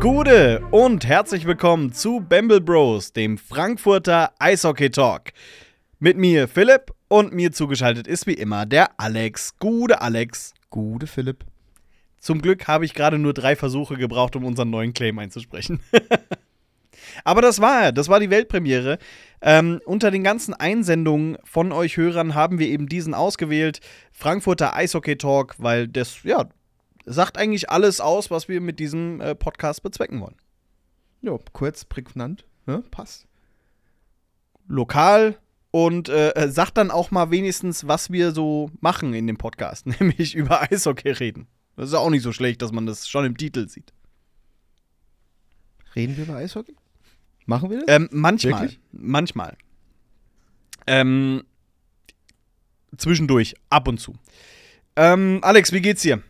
Gute und herzlich willkommen zu Bamble Bros, dem Frankfurter Eishockey Talk. Mit mir Philipp und mir zugeschaltet ist wie immer der Alex. Gute Alex. Gute Philipp. Zum Glück habe ich gerade nur drei Versuche gebraucht, um unseren neuen Claim einzusprechen. Aber das war er, das war die Weltpremiere. Ähm, unter den ganzen Einsendungen von euch Hörern haben wir eben diesen ausgewählt, Frankfurter Eishockey Talk, weil das, ja, sagt eigentlich alles aus, was wir mit diesem äh, Podcast bezwecken wollen. Ja, kurz, prägnant, ne? passt. Lokal und äh, äh sagt dann auch mal wenigstens, was wir so machen in dem Podcast, nämlich über Eishockey reden. Das ist auch nicht so schlecht, dass man das schon im Titel sieht. Reden wir über Eishockey? Machen wir das? Ähm, manchmal. Wirklich? Manchmal. Ähm, zwischendurch, ab und zu. Ähm, Alex, wie geht's dir?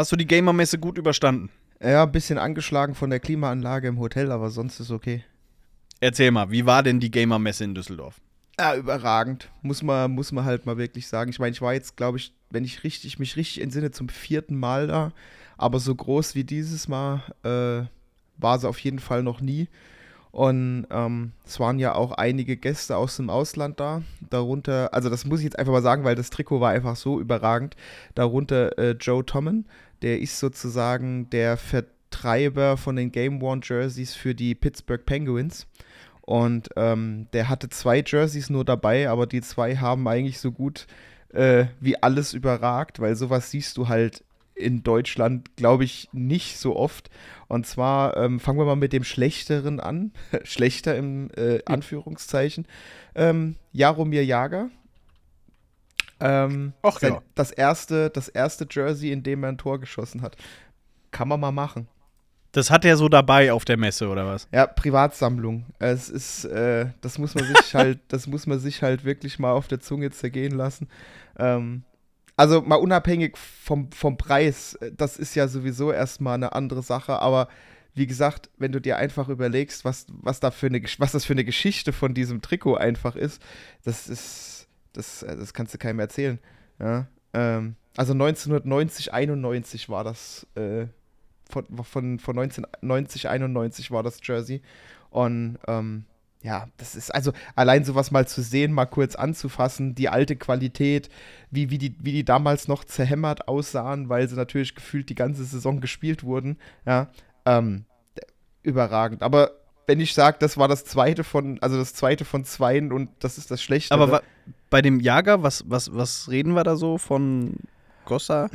Hast du die Gamer-Messe gut überstanden? Ja, ein bisschen angeschlagen von der Klimaanlage im Hotel, aber sonst ist okay. Erzähl mal, wie war denn die Gamer-Messe in Düsseldorf? Ja, überragend. Muss man, muss man halt mal wirklich sagen. Ich meine, ich war jetzt, glaube ich, wenn ich richtig, mich richtig entsinne, zum vierten Mal da. Aber so groß wie dieses Mal äh, war sie auf jeden Fall noch nie. Und ähm, es waren ja auch einige Gäste aus dem Ausland da. Darunter, also das muss ich jetzt einfach mal sagen, weil das Trikot war einfach so überragend. Darunter äh, Joe Tommen, der ist sozusagen der Vertreiber von den Game Worn Jerseys für die Pittsburgh Penguins. Und ähm, der hatte zwei Jerseys nur dabei, aber die zwei haben eigentlich so gut äh, wie alles überragt, weil sowas siehst du halt in Deutschland, glaube ich, nicht so oft. Und zwar ähm, fangen wir mal mit dem Schlechteren an. Schlechter im äh, Anführungszeichen. Ähm, Jaromir Jager. Ähm, Ach ja. Das erste, das erste Jersey, in dem er ein Tor geschossen hat. Kann man mal machen. Das hat er so dabei auf der Messe, oder was? Ja, Privatsammlung. Es ist, äh, das muss man sich halt, das muss man sich halt wirklich mal auf der Zunge zergehen lassen. Ähm, also mal unabhängig vom, vom Preis, äh, das ist ja sowieso erstmal eine andere Sache, aber wie gesagt, wenn du dir einfach überlegst, was, was, da für eine, was das für eine Geschichte von diesem Trikot einfach ist, das ist, das, äh, das kannst du keinem erzählen. Ja? Ähm, also 1990, 91 war das, äh, von, von, von 1990, 91 war das Jersey. Und ähm, ja, das ist also allein sowas mal zu sehen, mal kurz anzufassen, die alte Qualität, wie, wie, die, wie die damals noch zerhämmert aussahen, weil sie natürlich gefühlt die ganze Saison gespielt wurden, ja, ähm, überragend. Aber wenn ich sage, das war das zweite von, also das zweite von zweien und das ist das Schlechte. Aber bei dem Jager, was, was, was reden wir da so von Gossa?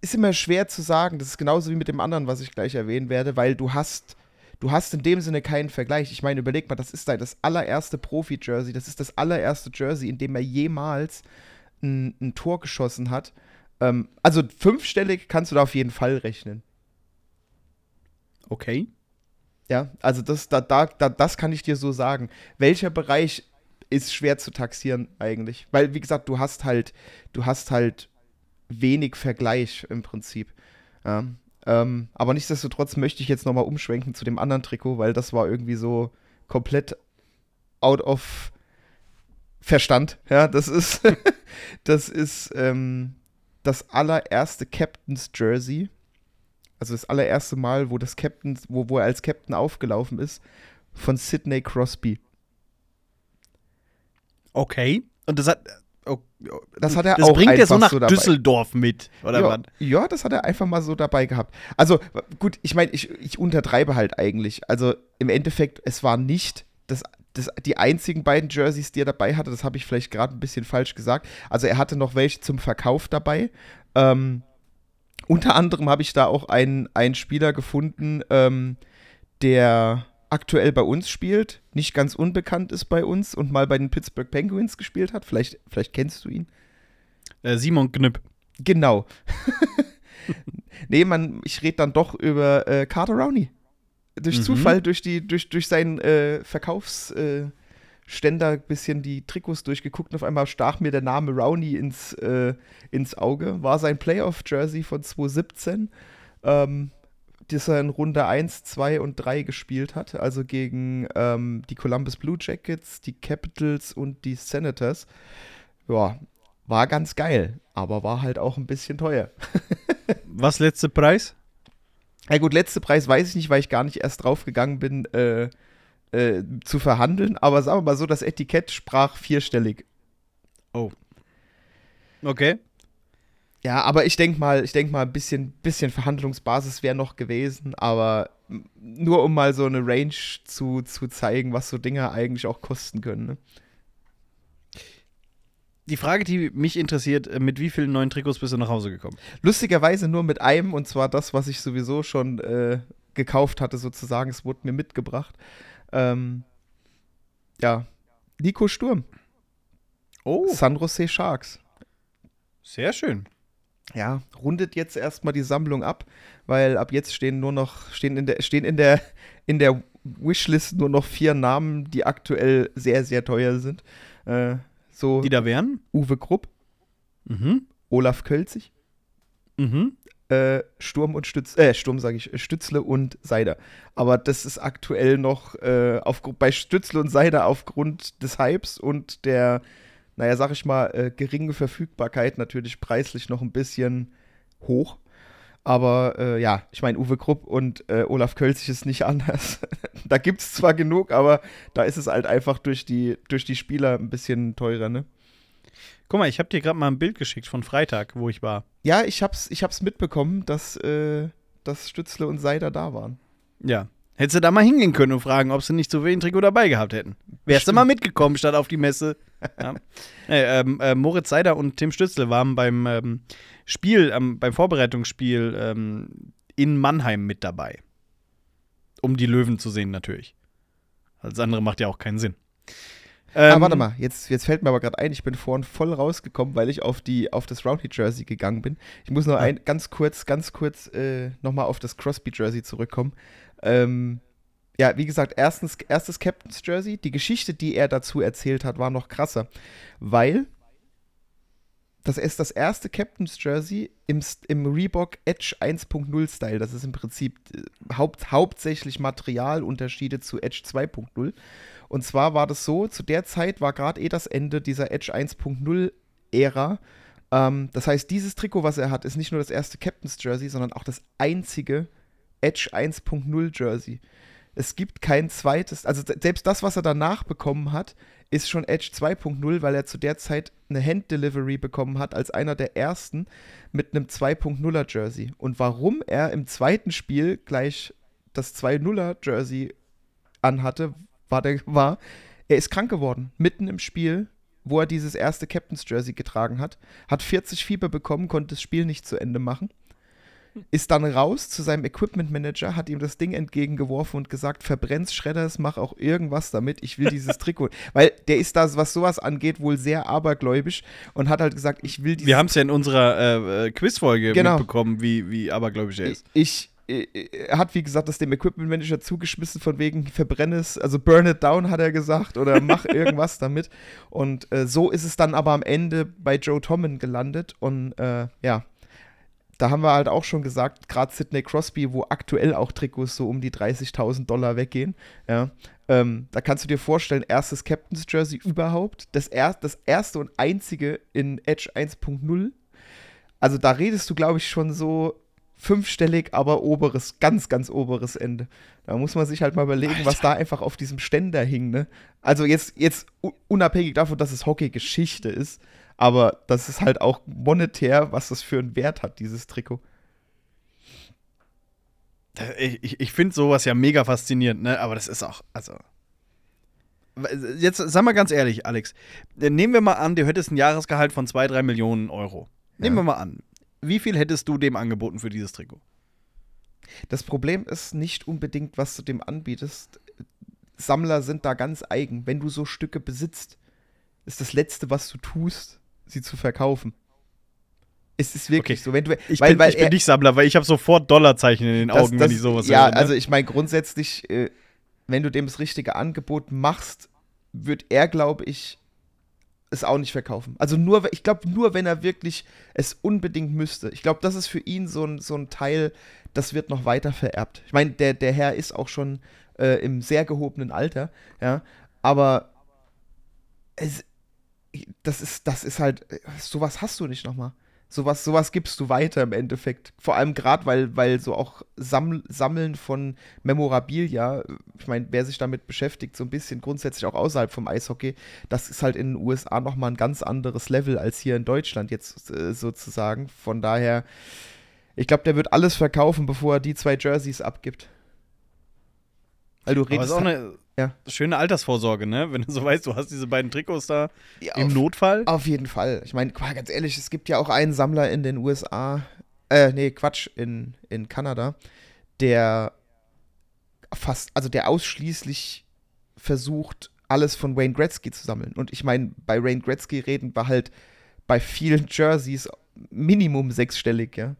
Ist immer schwer zu sagen. Das ist genauso wie mit dem anderen, was ich gleich erwähnen werde, weil du hast du hast in dem Sinne keinen Vergleich. Ich meine, überleg mal, das ist das allererste Profi-Jersey, das ist das allererste Jersey, in dem er jemals ein, ein Tor geschossen hat. Ähm, also fünfstellig kannst du da auf jeden Fall rechnen. Okay. Ja, also das, da, da, da, das kann ich dir so sagen. Welcher Bereich ist schwer zu taxieren eigentlich? Weil, wie gesagt, du hast halt, du hast halt wenig Vergleich im Prinzip. Ja. Ähm, aber nichtsdestotrotz möchte ich jetzt nochmal umschwenken zu dem anderen Trikot, weil das war irgendwie so komplett out of Verstand. Ja, das ist, das ist ähm, das allererste Captain's Jersey. Also das allererste Mal, wo das Captain, wo, wo er als Captain aufgelaufen ist, von Sidney Crosby. Okay. Und das hat, Oh, das hat er das auch bringt er so nach so Düsseldorf mit, oder ja, was? Ja, das hat er einfach mal so dabei gehabt. Also, gut, ich meine, ich, ich untertreibe halt eigentlich. Also, im Endeffekt, es war nicht das, das, die einzigen beiden Jerseys, die er dabei hatte. Das habe ich vielleicht gerade ein bisschen falsch gesagt. Also, er hatte noch welche zum Verkauf dabei. Ähm, unter anderem habe ich da auch einen, einen Spieler gefunden, ähm, der aktuell bei uns spielt, nicht ganz unbekannt ist bei uns und mal bei den Pittsburgh Penguins gespielt hat. Vielleicht, vielleicht kennst du ihn. Äh, Simon Knipp. Genau. nee, man, ich rede dann doch über äh, Carter Rowney. Durch mhm. Zufall, durch, die, durch, durch seinen äh, Verkaufsständer ein bisschen die Trikots durchgeguckt und auf einmal stach mir der Name Rowney ins, äh, ins Auge. War sein Playoff-Jersey von 2017. Ähm, das er in Runde 1, 2 und 3 gespielt hat, also gegen ähm, die Columbus Blue Jackets, die Capitals und die Senators. Ja, war ganz geil, aber war halt auch ein bisschen teuer. Was letzte Preis? Ja gut, letzte Preis weiß ich nicht, weil ich gar nicht erst draufgegangen bin, äh, äh, zu verhandeln, aber sagen wir mal so, das Etikett sprach vierstellig. Okay. Ja, aber ich denke mal, ich denke mal, ein bisschen, bisschen Verhandlungsbasis wäre noch gewesen, aber nur um mal so eine Range zu, zu zeigen, was so Dinge eigentlich auch kosten können. Ne? Die Frage, die mich interessiert, äh, mit wie vielen neuen Trikots bist du nach Hause gekommen? Lustigerweise nur mit einem, und zwar das, was ich sowieso schon äh, gekauft hatte, sozusagen. Es wurde mir mitgebracht. Ähm, ja, Nico Sturm, Oh, San Jose Sharks. sehr schön. Ja, rundet jetzt erstmal die Sammlung ab, weil ab jetzt stehen nur noch, stehen in der, stehen in der, in der Wishlist nur noch vier Namen, die aktuell sehr, sehr teuer sind. Äh, so Die da wären? Uwe Krupp, Mhm. Olaf Kölzig, Mhm. äh, Sturm und Stütz, äh, Sturm sage ich, Stützle und Seider. Aber das ist aktuell noch äh, auf, bei Stützle und Seider aufgrund des Hypes und der, naja, sag ich mal, äh, geringen Verfügbarkeit natürlich preislich noch ein bisschen hoch. Aber äh, ja, ich meine, Uwe Krupp und äh, Olaf Kölzig ist nicht anders. da gibt es zwar genug, aber da ist es halt einfach durch die, durch die Spieler ein bisschen teurer, ne? Guck mal, ich habe dir gerade mal ein Bild geschickt von Freitag, wo ich war. Ja, ich hab's, ich hab's mitbekommen, dass, äh, dass Stützle und Seider da waren. Ja. Hättest du da mal hingehen können und fragen, ob sie nicht so wenig Trikot dabei gehabt hätten. Wärst du mal mitgekommen statt auf die Messe. Ja. äh, ähm, äh, Moritz Seider und Tim Stützle waren beim ähm, Spiel, ähm, beim Vorbereitungsspiel ähm, in Mannheim mit dabei. Um die Löwen zu sehen, natürlich. Alles andere macht ja auch keinen Sinn. ah, Ähm, warte mal, jetzt, jetzt fällt mir aber gerade ein, ich bin vorhin voll rausgekommen, weil ich auf, die, auf das Roundhead-Jersey gegangen bin. Ich muss noch Ah. ein, ganz kurz, ganz kurz äh, nochmal auf das Crosby-Jersey zurückkommen. Ähm, ja, wie gesagt, erstens, erstes Captain's Jersey. Die Geschichte, die er dazu erzählt hat, war noch krasser, weil das ist das erste Captain's Jersey im, im Reebok Edge 1.0 Style. Das ist im Prinzip äh, haupt, hauptsächlich Materialunterschiede zu Edge 2.0. Und zwar war das so, zu der Zeit war gerade eh das Ende dieser Edge 1.0 Ära. Ähm, das heißt, dieses Trikot, was er hat, ist nicht nur das erste Captain's Jersey, sondern auch das einzige Edge 1.0 Jersey. Es gibt kein zweites, also se- selbst das, was er danach bekommen hat, ist schon Edge 2.0, weil er zu der Zeit eine Hand-Delivery bekommen hat als einer der ersten mit einem 2.0er Jersey. Und warum er im zweiten Spiel gleich das 2.0er Jersey anhatte, war, der, war, er ist krank geworden, mitten im Spiel, wo er dieses erste Captain's Jersey getragen hat, hat 40 Fieber bekommen, konnte das Spiel nicht zu Ende machen, ist dann raus zu seinem Equipment Manager, hat ihm das Ding entgegengeworfen und gesagt, verbrenn's, schredder's, mach auch irgendwas damit, ich will dieses Trikot. Weil der ist da, was sowas angeht, wohl sehr abergläubisch und hat halt gesagt, ich will dieses Wir haben es ja in unserer äh, äh, Quizfolge Genau. mitbekommen, wie, wie abergläubisch er ist. Ich, ich, er hat, wie gesagt, das dem Equipment Manager zugeschmissen, von wegen verbrenne es, also burn it down, hat er gesagt, oder mach irgendwas damit. Und äh, so ist es dann aber am Ende bei Joe Tommen gelandet. Und äh, ja, da haben wir halt auch schon gesagt, gerade Sidney Crosby, wo aktuell auch Trikots so um die 30.000 Dollar weggehen, ja, ähm, da kannst du dir vorstellen, erstes Captain's Jersey überhaupt, das, er, das erste und einzige in Edge 1.0. Also da redest du, glaube ich, schon so fünfstellig, aber oberes, ganz, ganz oberes Ende. Da muss man sich halt mal überlegen, was da einfach auf diesem Ständer hing, ne? Also jetzt, jetzt unabhängig davon, dass es Hockey-Geschichte ist, aber das ist halt auch monetär, was das für einen Wert hat, dieses Trikot. Ich, ich, ich finde sowas ja mega faszinierend, ne? Aber das ist auch, also. Jetzt sag mal ganz ehrlich, Alex. äh, Nehmen wir mal an, du hättest ein Jahresgehalt von 2, 3 Millionen Euro. Nehmen Ja. wir mal an. Wie viel hättest du dem angeboten für dieses Trikot? Das Problem ist nicht unbedingt, was du dem anbietest. Sammler sind da ganz eigen. Wenn du so Stücke besitzt, ist das Letzte, was du tust, sie zu verkaufen. Es ist wirklich Okay. so. Wenn du, Ich, weil, bin, weil ich bin er- nicht Sammler, weil ich habe sofort Dollarzeichen in den das- Augen, das- wenn ich sowas Ja, höre. Ne? also ich meine, grundsätzlich, äh, wenn du dem das richtige Angebot machst, wird er, glaube ich, es auch nicht verkaufen. Also nur, ich glaube, nur wenn er wirklich es unbedingt müsste. Ich glaube, das ist für ihn so ein, so ein Teil, das wird noch weiter vererbt. Ich meine, der, der Herr ist auch schon äh, im sehr gehobenen Alter, ja, aber es, das ist, das ist halt, sowas hast du nicht nochmal. Sowas, sowas gibst du weiter im Endeffekt. Vor allem gerade, weil, weil so auch Samml Sammeln von Memorabilia, ich meine, wer sich damit beschäftigt, so ein bisschen grundsätzlich auch außerhalb vom Eishockey, das ist halt in den USA nochmal ein ganz anderes Level als hier in Deutschland jetzt äh, sozusagen. Von daher, ich glaube, der wird alles verkaufen, bevor er die zwei Jerseys abgibt. Weil du redest. Aber ist auch eine ja. schöne Altersvorsorge, ne? Wenn du so weißt, du hast diese beiden Trikots da ja, im auf, Notfall. Auf jeden Fall. Ich meine, ganz ehrlich, es gibt ja auch einen Sammler in den USA, äh, nee, Quatsch, in, in Kanada, der fast, also der ausschließlich versucht, alles von Wayne Gretzky zu sammeln. Und ich meine, bei Wayne Gretzky reden wir halt bei vielen Jerseys Minimum sechsstellig, ja.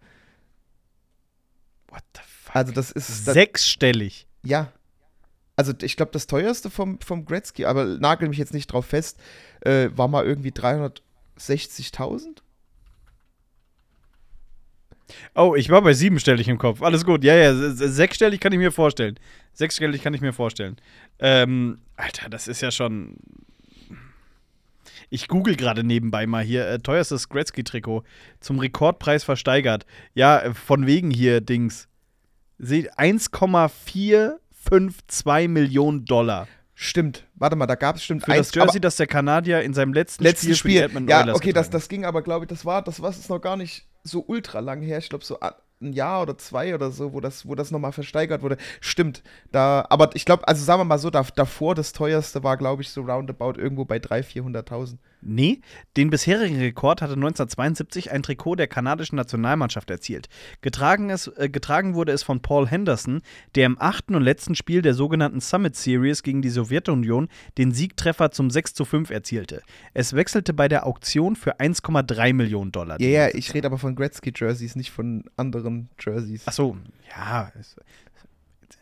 What the fuck? Also das ist. Das, Sechsstellig? Ja also ich glaube, das teuerste vom, vom Gretzky, aber nagel mich jetzt nicht drauf fest, äh, war mal irgendwie 360.000. Oh, ich war bei siebenstellig im Kopf. Alles gut. Ja, ja, sechsstellig kann ich mir vorstellen. Sechsstellig kann ich mir vorstellen. Ähm, Alter, das ist ja schon. Ich google gerade nebenbei mal hier. Äh, teuerstes Gretzky-Trikot zum Rekordpreis versteigert. Ja, äh, von wegen hier Dings. Seht, 1,4 1,52 Millionen Dollar. Stimmt. Warte mal, da gab es stimmt Für das Jersey, das der Kanadier in seinem letzten, letzten Spiel, Spiel Ja, okay, das, das ging aber, glaube ich, das war, das war ist noch gar nicht so ultra lang her. Ich glaube, so ein Jahr oder zwei oder so, wo das, wo das nochmal versteigert wurde. Stimmt. Da, aber ich glaube, also sagen wir mal so, da, davor das teuerste war, glaube ich, so roundabout irgendwo bei 300.000, 400.000. Nee, den bisherigen Rekord hatte 1972 ein Trikot der kanadischen Nationalmannschaft erzielt. Getragen, es, äh, getragen wurde es von Paul Henderson, der im achten und letzten Spiel der sogenannten Summit Series gegen die Sowjetunion den Siegtreffer zum 6 zu 5 erzielte. Es wechselte bei der Auktion für 1,3 Millionen Dollar. Ja, ja, ich rede aber von Gretzky-Jerseys, nicht von anderen Jerseys. Ach so, ja.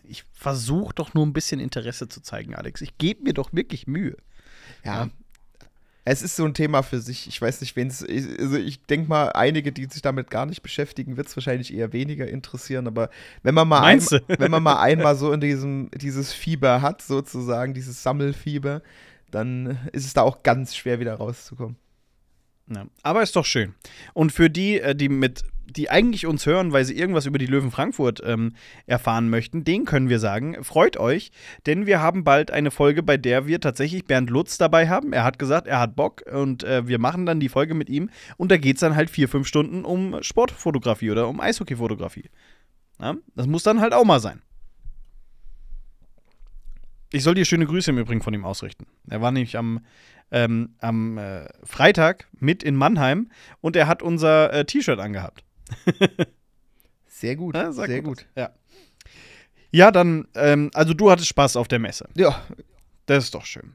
Ich versuche doch nur ein bisschen Interesse zu zeigen, Alex. Ich gebe mir doch wirklich Mühe. Ja, ja. Es ist so ein Thema für sich. Ich weiß nicht, wen es. Also, ich denke mal, einige, die sich damit gar nicht beschäftigen, wird es wahrscheinlich eher weniger interessieren. Aber wenn man mal, ein, wenn man mal einmal so in diesem, dieses Fieber hat, sozusagen, dieses Sammelfieber, dann ist es da auch ganz schwer, wieder rauszukommen. Ja, aber ist doch schön. Und für die, äh, die mit die eigentlich uns hören, weil sie irgendwas über die Löwen Frankfurt ähm, erfahren möchten, den können wir sagen, freut euch, denn wir haben bald eine Folge, bei der wir tatsächlich Bernd Lutz dabei haben. Er hat gesagt, er hat Bock und äh, wir machen dann die Folge mit ihm und da geht es dann halt vier, fünf Stunden um Sportfotografie oder um Eishockeyfotografie. Ja, das muss dann halt auch mal sein. Ich soll dir schöne Grüße im Übrigen von ihm ausrichten. Er war nämlich am, ähm, am äh, Freitag mit in Mannheim und er hat unser äh, T-Shirt angehabt. sehr gut, ja, sehr gut. Ja. Ja, dann, ähm, also du hattest Spaß auf der Messe. Ja. Das ist doch schön.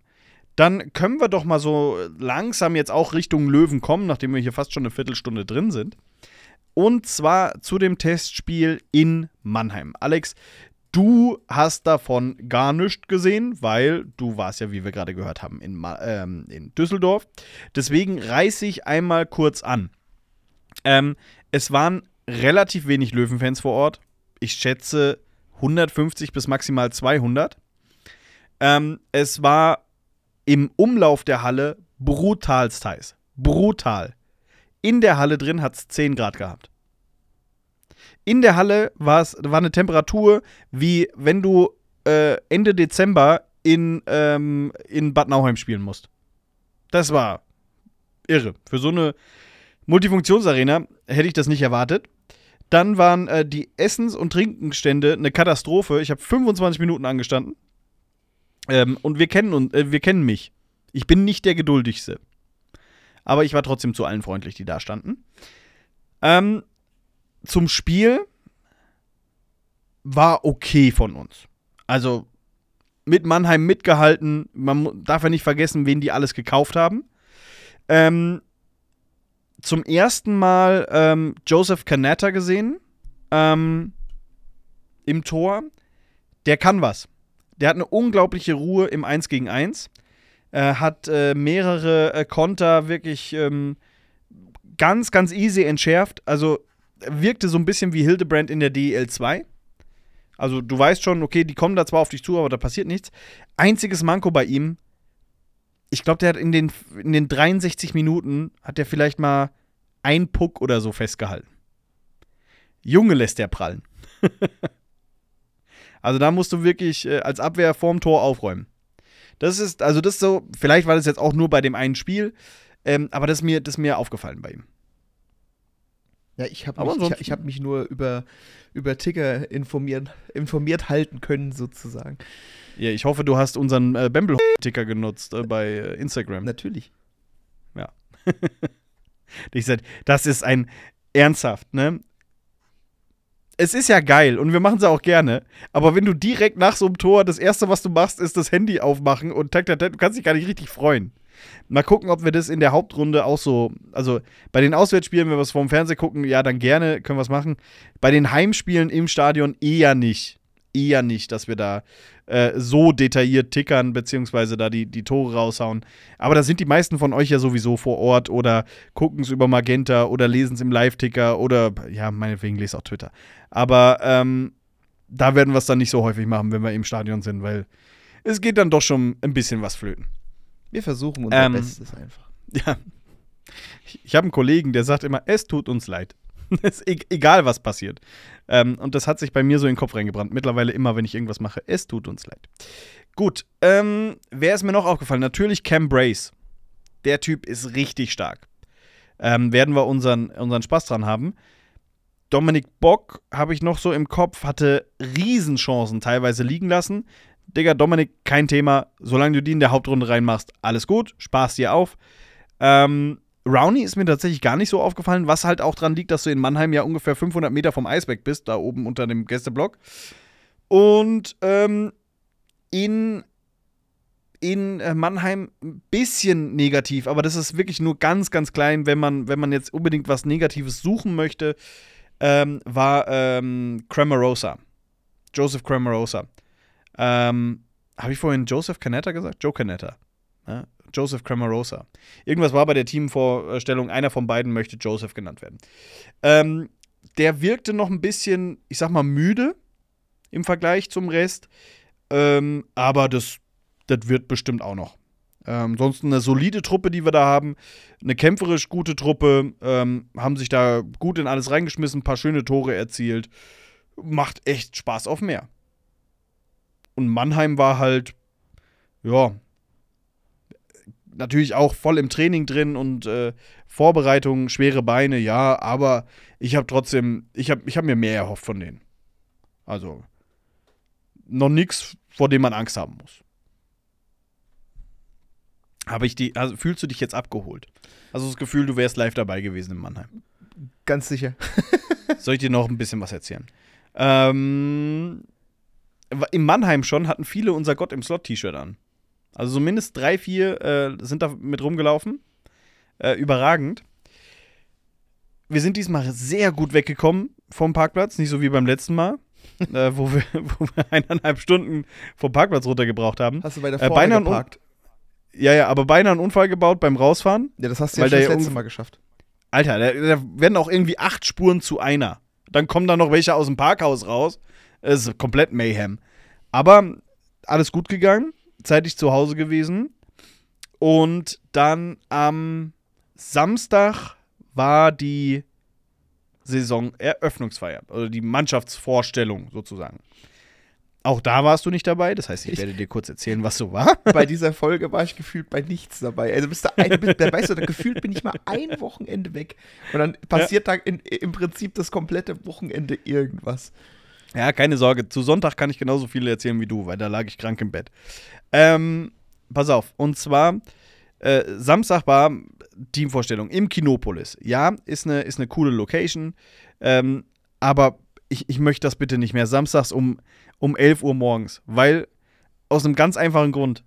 Dann können wir doch mal so langsam jetzt auch Richtung Löwen kommen, nachdem wir hier fast schon eine Viertelstunde drin sind. Und zwar zu dem Testspiel in Mannheim. Alex, du hast davon gar nichts gesehen, weil du warst ja, wie wir gerade gehört haben, in, ähm, in Düsseldorf. Deswegen reiße ich einmal kurz an. Ähm, es waren relativ wenig Löwenfans vor Ort. Ich schätze 150 bis maximal 200. Ähm, es war im Umlauf der Halle brutalst heiß. Brutal. In der Halle drin hat es 10 Grad gehabt. In der Halle war eine Temperatur, wie wenn du äh, Ende Dezember in, ähm, in Bad Nauheim spielen musst. Das war irre. Für so eine Multifunktionsarena hätte ich das nicht erwartet. Dann waren äh, die Essens- und Trinkenstände eine Katastrophe. Ich habe 25 Minuten angestanden. Ähm, und wir kennen, uns, äh, wir kennen mich. Ich bin nicht der Geduldigste. Aber ich war trotzdem zu allen freundlich, die da standen. Ähm, zum Spiel war okay von uns. Also mit Mannheim mitgehalten. Man darf ja nicht vergessen, wen die alles gekauft haben. Ähm, zum ersten Mal ähm, Joseph Canetta gesehen ähm, im Tor. Der kann was. Der hat eine unglaubliche Ruhe im 1 gegen 1. äh, hat äh, mehrere äh, Konter wirklich ähm, ganz, ganz easy entschärft. Also wirkte so ein bisschen wie Hildebrand in der DEL 2. Also du weißt schon, okay, die kommen da zwar auf dich zu, aber da passiert nichts. Einziges Manko bei ihm, ich glaube, der hat in den, in den 63 Minuten, hat der vielleicht mal ein Puck oder so festgehalten. Junge lässt der prallen. also da musst du wirklich äh, als Abwehr vorm Tor aufräumen. Das ist, also das ist so, vielleicht war das jetzt auch nur bei dem einen Spiel, ähm, aber das ist, mir, das ist mir aufgefallen bei ihm. Ja, ich habe mich, ich, ich hab mich nur über, über Ticker informiert, informiert halten können, sozusagen. Ja, ich hoffe, du hast unseren äh, Bamble-Ticker genutzt äh, bei äh, Instagram. Natürlich. Ich sag, das ist ein ernsthaft, ne? Es ist ja geil und wir machen es auch gerne, aber wenn du direkt nach so einem Tor das erste, was du machst, ist das Handy aufmachen und tak, tak, tak, du kannst dich gar nicht richtig freuen. Mal gucken, ob wir das in der Hauptrunde auch so, also bei den Auswärtsspielen, wenn wir es vorm Fernseher gucken, ja, dann gerne, können wir es machen. Bei den Heimspielen im Stadion eher nicht. Eher nicht, dass wir da äh, so detailliert tickern, beziehungsweise da die, die Tore raushauen. Aber da sind die meisten von euch ja sowieso vor Ort oder gucken es über Magenta oder lesen es im Live-Ticker oder, ja, meinetwegen lese auch Twitter. Aber ähm, da werden wir es dann nicht so häufig machen, wenn wir im Stadion sind, weil es geht dann doch schon ein bisschen was flöten. Wir versuchen unser Ähm, Bestes einfach. Ja. Ich, ich habe einen Kollegen, der sagt immer, es tut uns leid. Es ist e egal, was passiert. Ähm, und das hat sich bei mir so in den Kopf reingebrannt. Mittlerweile immer, wenn ich irgendwas mache, es tut uns leid. Gut, ähm, wer ist mir noch aufgefallen? Natürlich Cam Brace. Der Typ ist richtig stark. Ähm, werden wir unseren, unseren Spaß dran haben. Dominik Bock habe ich noch so im Kopf, hatte Riesenchancen teilweise liegen lassen. Digga, Dominik, kein Thema. Solange du die in der Hauptrunde reinmachst, alles gut. Spaß dir auf. Ähm, Rowney ist mir tatsächlich gar nicht so aufgefallen, was halt auch dran liegt, dass du in Mannheim ja ungefähr 500 Meter vom Eisberg bist, da oben unter dem Gästeblock. Und ähm, in, in äh, Mannheim ein bisschen negativ, aber das ist wirklich nur ganz, ganz klein, wenn man, wenn man jetzt unbedingt was Negatives suchen möchte, ähm, war ähm, Cramarosa. Joseph Cramarosa. Ähm, Habe ich vorhin Joseph Canetta gesagt? Joe Canetta. Ja, Joseph Cramarosa. Irgendwas war bei der Teamvorstellung, einer von beiden möchte Joseph genannt werden. Ähm, der wirkte noch ein bisschen, ich sag mal, müde im Vergleich zum Rest. Ähm, aber das, das wird bestimmt auch noch. Ähm, ansonsten eine solide Truppe, die wir da haben. Eine kämpferisch gute Truppe. Ähm, haben sich da gut in alles reingeschmissen, ein paar schöne Tore erzielt. Macht echt Spaß auf mehr. Und Mannheim war halt, ja, natürlich auch voll im Training drin und äh, Vorbereitung, schwere Beine, ja, aber ich habe trotzdem, ich habe ich hab mir mehr erhofft von denen. Also, noch nichts, vor dem man Angst haben muss. Habe ich die, also fühlst du dich jetzt abgeholt? Also das Gefühl, du wärst live dabei gewesen in Mannheim. Ganz sicher. Soll ich dir noch ein bisschen was erzählen? Ähm, in Mannheim schon hatten viele unser Gott im Slot-T-Shirt an. Also zumindest drei, vier äh, sind da mit rumgelaufen. Äh, überragend. Wir sind diesmal sehr gut weggekommen vom Parkplatz, nicht so wie beim letzten Mal, äh, wo, wir, wo wir eineinhalb Stunden vom Parkplatz runtergebraucht haben. Hast du bei der Äh, Vorne beinahe ein geparkt? Ja, ja, aber beinahe einen Unfall gebaut beim Rausfahren. Ja, das hast du ja schon das letzte Mal geschafft. Alter, da, da werden auch irgendwie acht Spuren zu einer. Dann kommen da noch welche aus dem Parkhaus raus. Es ist komplett Mayhem. Aber alles gut gegangen, zeitig zu Hause gewesen. Und dann am Samstag war die Saisoneröffnungsfeier, oder die Mannschaftsvorstellung sozusagen. Auch da warst du nicht dabei, das heißt, ich Ich- werde dir kurz erzählen, was so war. bei dieser Folge war ich gefühlt bei nichts dabei. Also bist du ein, bist, da weißt du, da gefühlt bin ich mal ein Wochenende weg. Und dann passiert da in, im Prinzip das komplette Wochenende irgendwas. Ja, keine Sorge. Zu Sonntag kann ich genauso viel erzählen wie du, weil da lag ich krank im Bett. Ähm, pass auf. Und zwar, äh, Samstag war Teamvorstellung im Kinopolis. Ja, ist eine, ist eine coole Location. Ähm, aber ich, ich möchte das bitte nicht mehr. Samstags um, um 11 Uhr morgens. Weil, aus einem ganz einfachen Grund.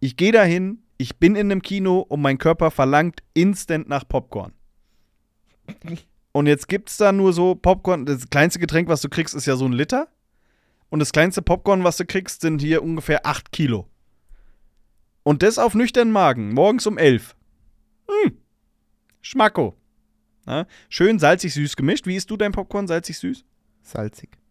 Ich gehe dahin, ich bin in einem Kino und mein Körper verlangt instant nach Popcorn. Und jetzt gibt es da nur so Popcorn. Das kleinste Getränk, was du kriegst, ist ja so ein Liter. Und das kleinste Popcorn, was du kriegst, sind hier ungefähr 8 Kilo. Und das auf nüchternen Magen, morgens um 11. Hm. Schmacko. Na, schön salzig-süß gemischt. Wie isst du dein Popcorn? Salzig-süß? Salzig.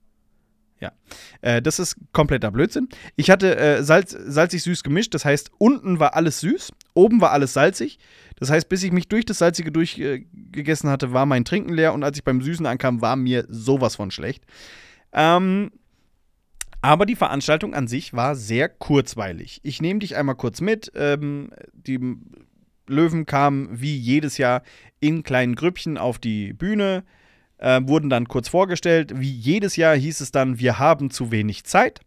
Äh, das ist kompletter Blödsinn. Ich hatte äh, Salz, salzig-süß gemischt, das heißt, unten war alles süß, oben war alles salzig. Das heißt, bis ich mich durch das Salzige durchgegessen hatte, war mein Trinken leer und als ich beim Süßen ankam, war mir sowas von schlecht. Ähm, aber die Veranstaltung an sich war sehr kurzweilig. Ich nehme dich einmal kurz mit. Ähm, die Löwen kamen wie jedes Jahr in kleinen Grüppchen auf die Bühne äh, wurden dann kurz vorgestellt. Wie jedes Jahr hieß es dann, wir haben zu wenig Zeit.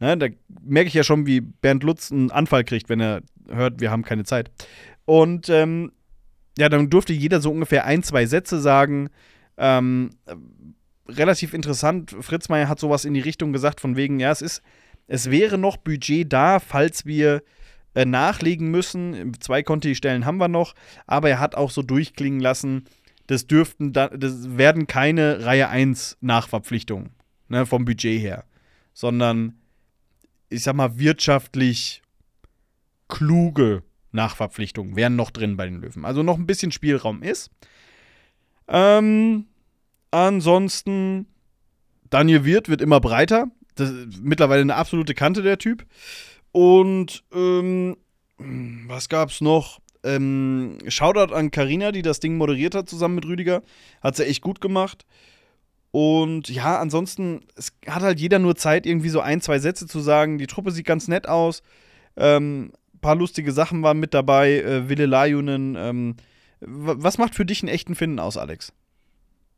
Ne, da merke ich ja schon, wie Bernd Lutz einen Anfall kriegt, wenn er hört, wir haben keine Zeit. Und ähm, ja, dann durfte jeder so ungefähr ein, zwei Sätze sagen. Ähm, relativ interessant, Fritz Meier hat sowas in die Richtung gesagt, von wegen, ja, es ist, es wäre noch Budget da, falls wir äh, nachlegen müssen. Zwei Conti-Stellen haben wir noch, aber er hat auch so durchklingen lassen, das dürften da, das werden keine Reihe 1 Nachverpflichtungen, ne, vom Budget her, sondern ich sag mal wirtschaftlich kluge Nachverpflichtungen wären noch drin bei den Löwen. Also noch ein bisschen Spielraum ist. Ähm, ansonsten, Daniel Wirth wird immer breiter. Das ist mittlerweile eine absolute Kante, der Typ. Und ähm, was gab's noch? Ähm, Shoutout an Karina, die das Ding moderiert hat zusammen mit Rüdiger. Hat sie echt gut gemacht. Und ja, ansonsten, es hat halt jeder nur Zeit, irgendwie so ein, zwei Sätze zu sagen. Die Truppe sieht ganz nett aus. Ähm, paar lustige Sachen waren mit dabei. Äh, Wille Lajunen. Ähm, was macht für dich einen echten Finnen aus, Alex?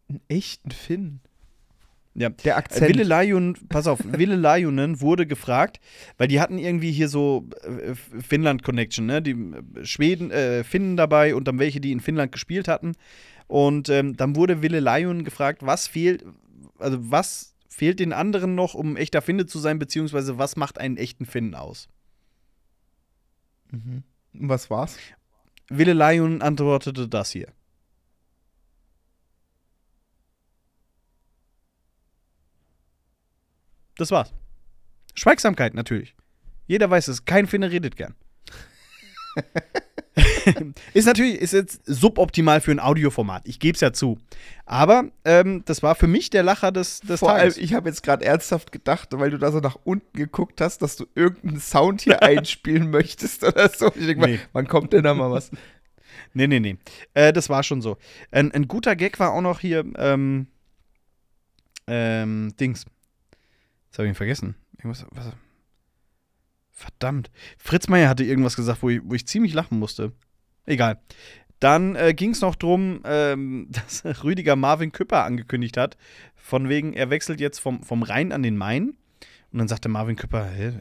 Einen echten Finn? Ja. Der Akzent. Wille Lajunen, pass auf, Wille Lajunen wurde gefragt, weil die hatten irgendwie hier so äh, Finnland-Connection, ne? Die äh, Schweden, äh, Finnen dabei und dann welche, die in Finnland gespielt hatten. Und ähm, dann wurde Wille Lajunen gefragt, was fehlt, also was fehlt den anderen noch, um echter Finne zu sein, beziehungsweise was macht einen echten Finnen aus? Mhm. Was war's? Wille Lajunen antwortete das hier. Das war's. Schweigsamkeit natürlich. Jeder weiß es, kein Finne redet gern. ist natürlich ist jetzt suboptimal für ein Audioformat. Ich gebe es ja zu. Aber ähm, das war für mich der Lacher des, des Vor allem, Tages. ich habe jetzt gerade ernsthaft gedacht, weil du da so nach unten geguckt hast, dass du irgendeinen Sound hier einspielen möchtest oder so. Ich denke mal, Nee. wann kommt denn da mal was? Nee, nee, nee. Äh, das war schon so. Ein, ein guter Gag war auch noch hier, ähm, ähm, Dings. Jetzt habe ich ihn vergessen. Irgendwas, was, verdammt. Fritz Meier hatte irgendwas gesagt, wo ich, wo ich ziemlich lachen musste. Egal. Dann äh, ging es noch drum, ähm, dass Rüdiger Marvin Küpper angekündigt hat, von wegen, er wechselt jetzt vom, vom Rhein an den Main. Und dann sagte Marvin Küpper, hä,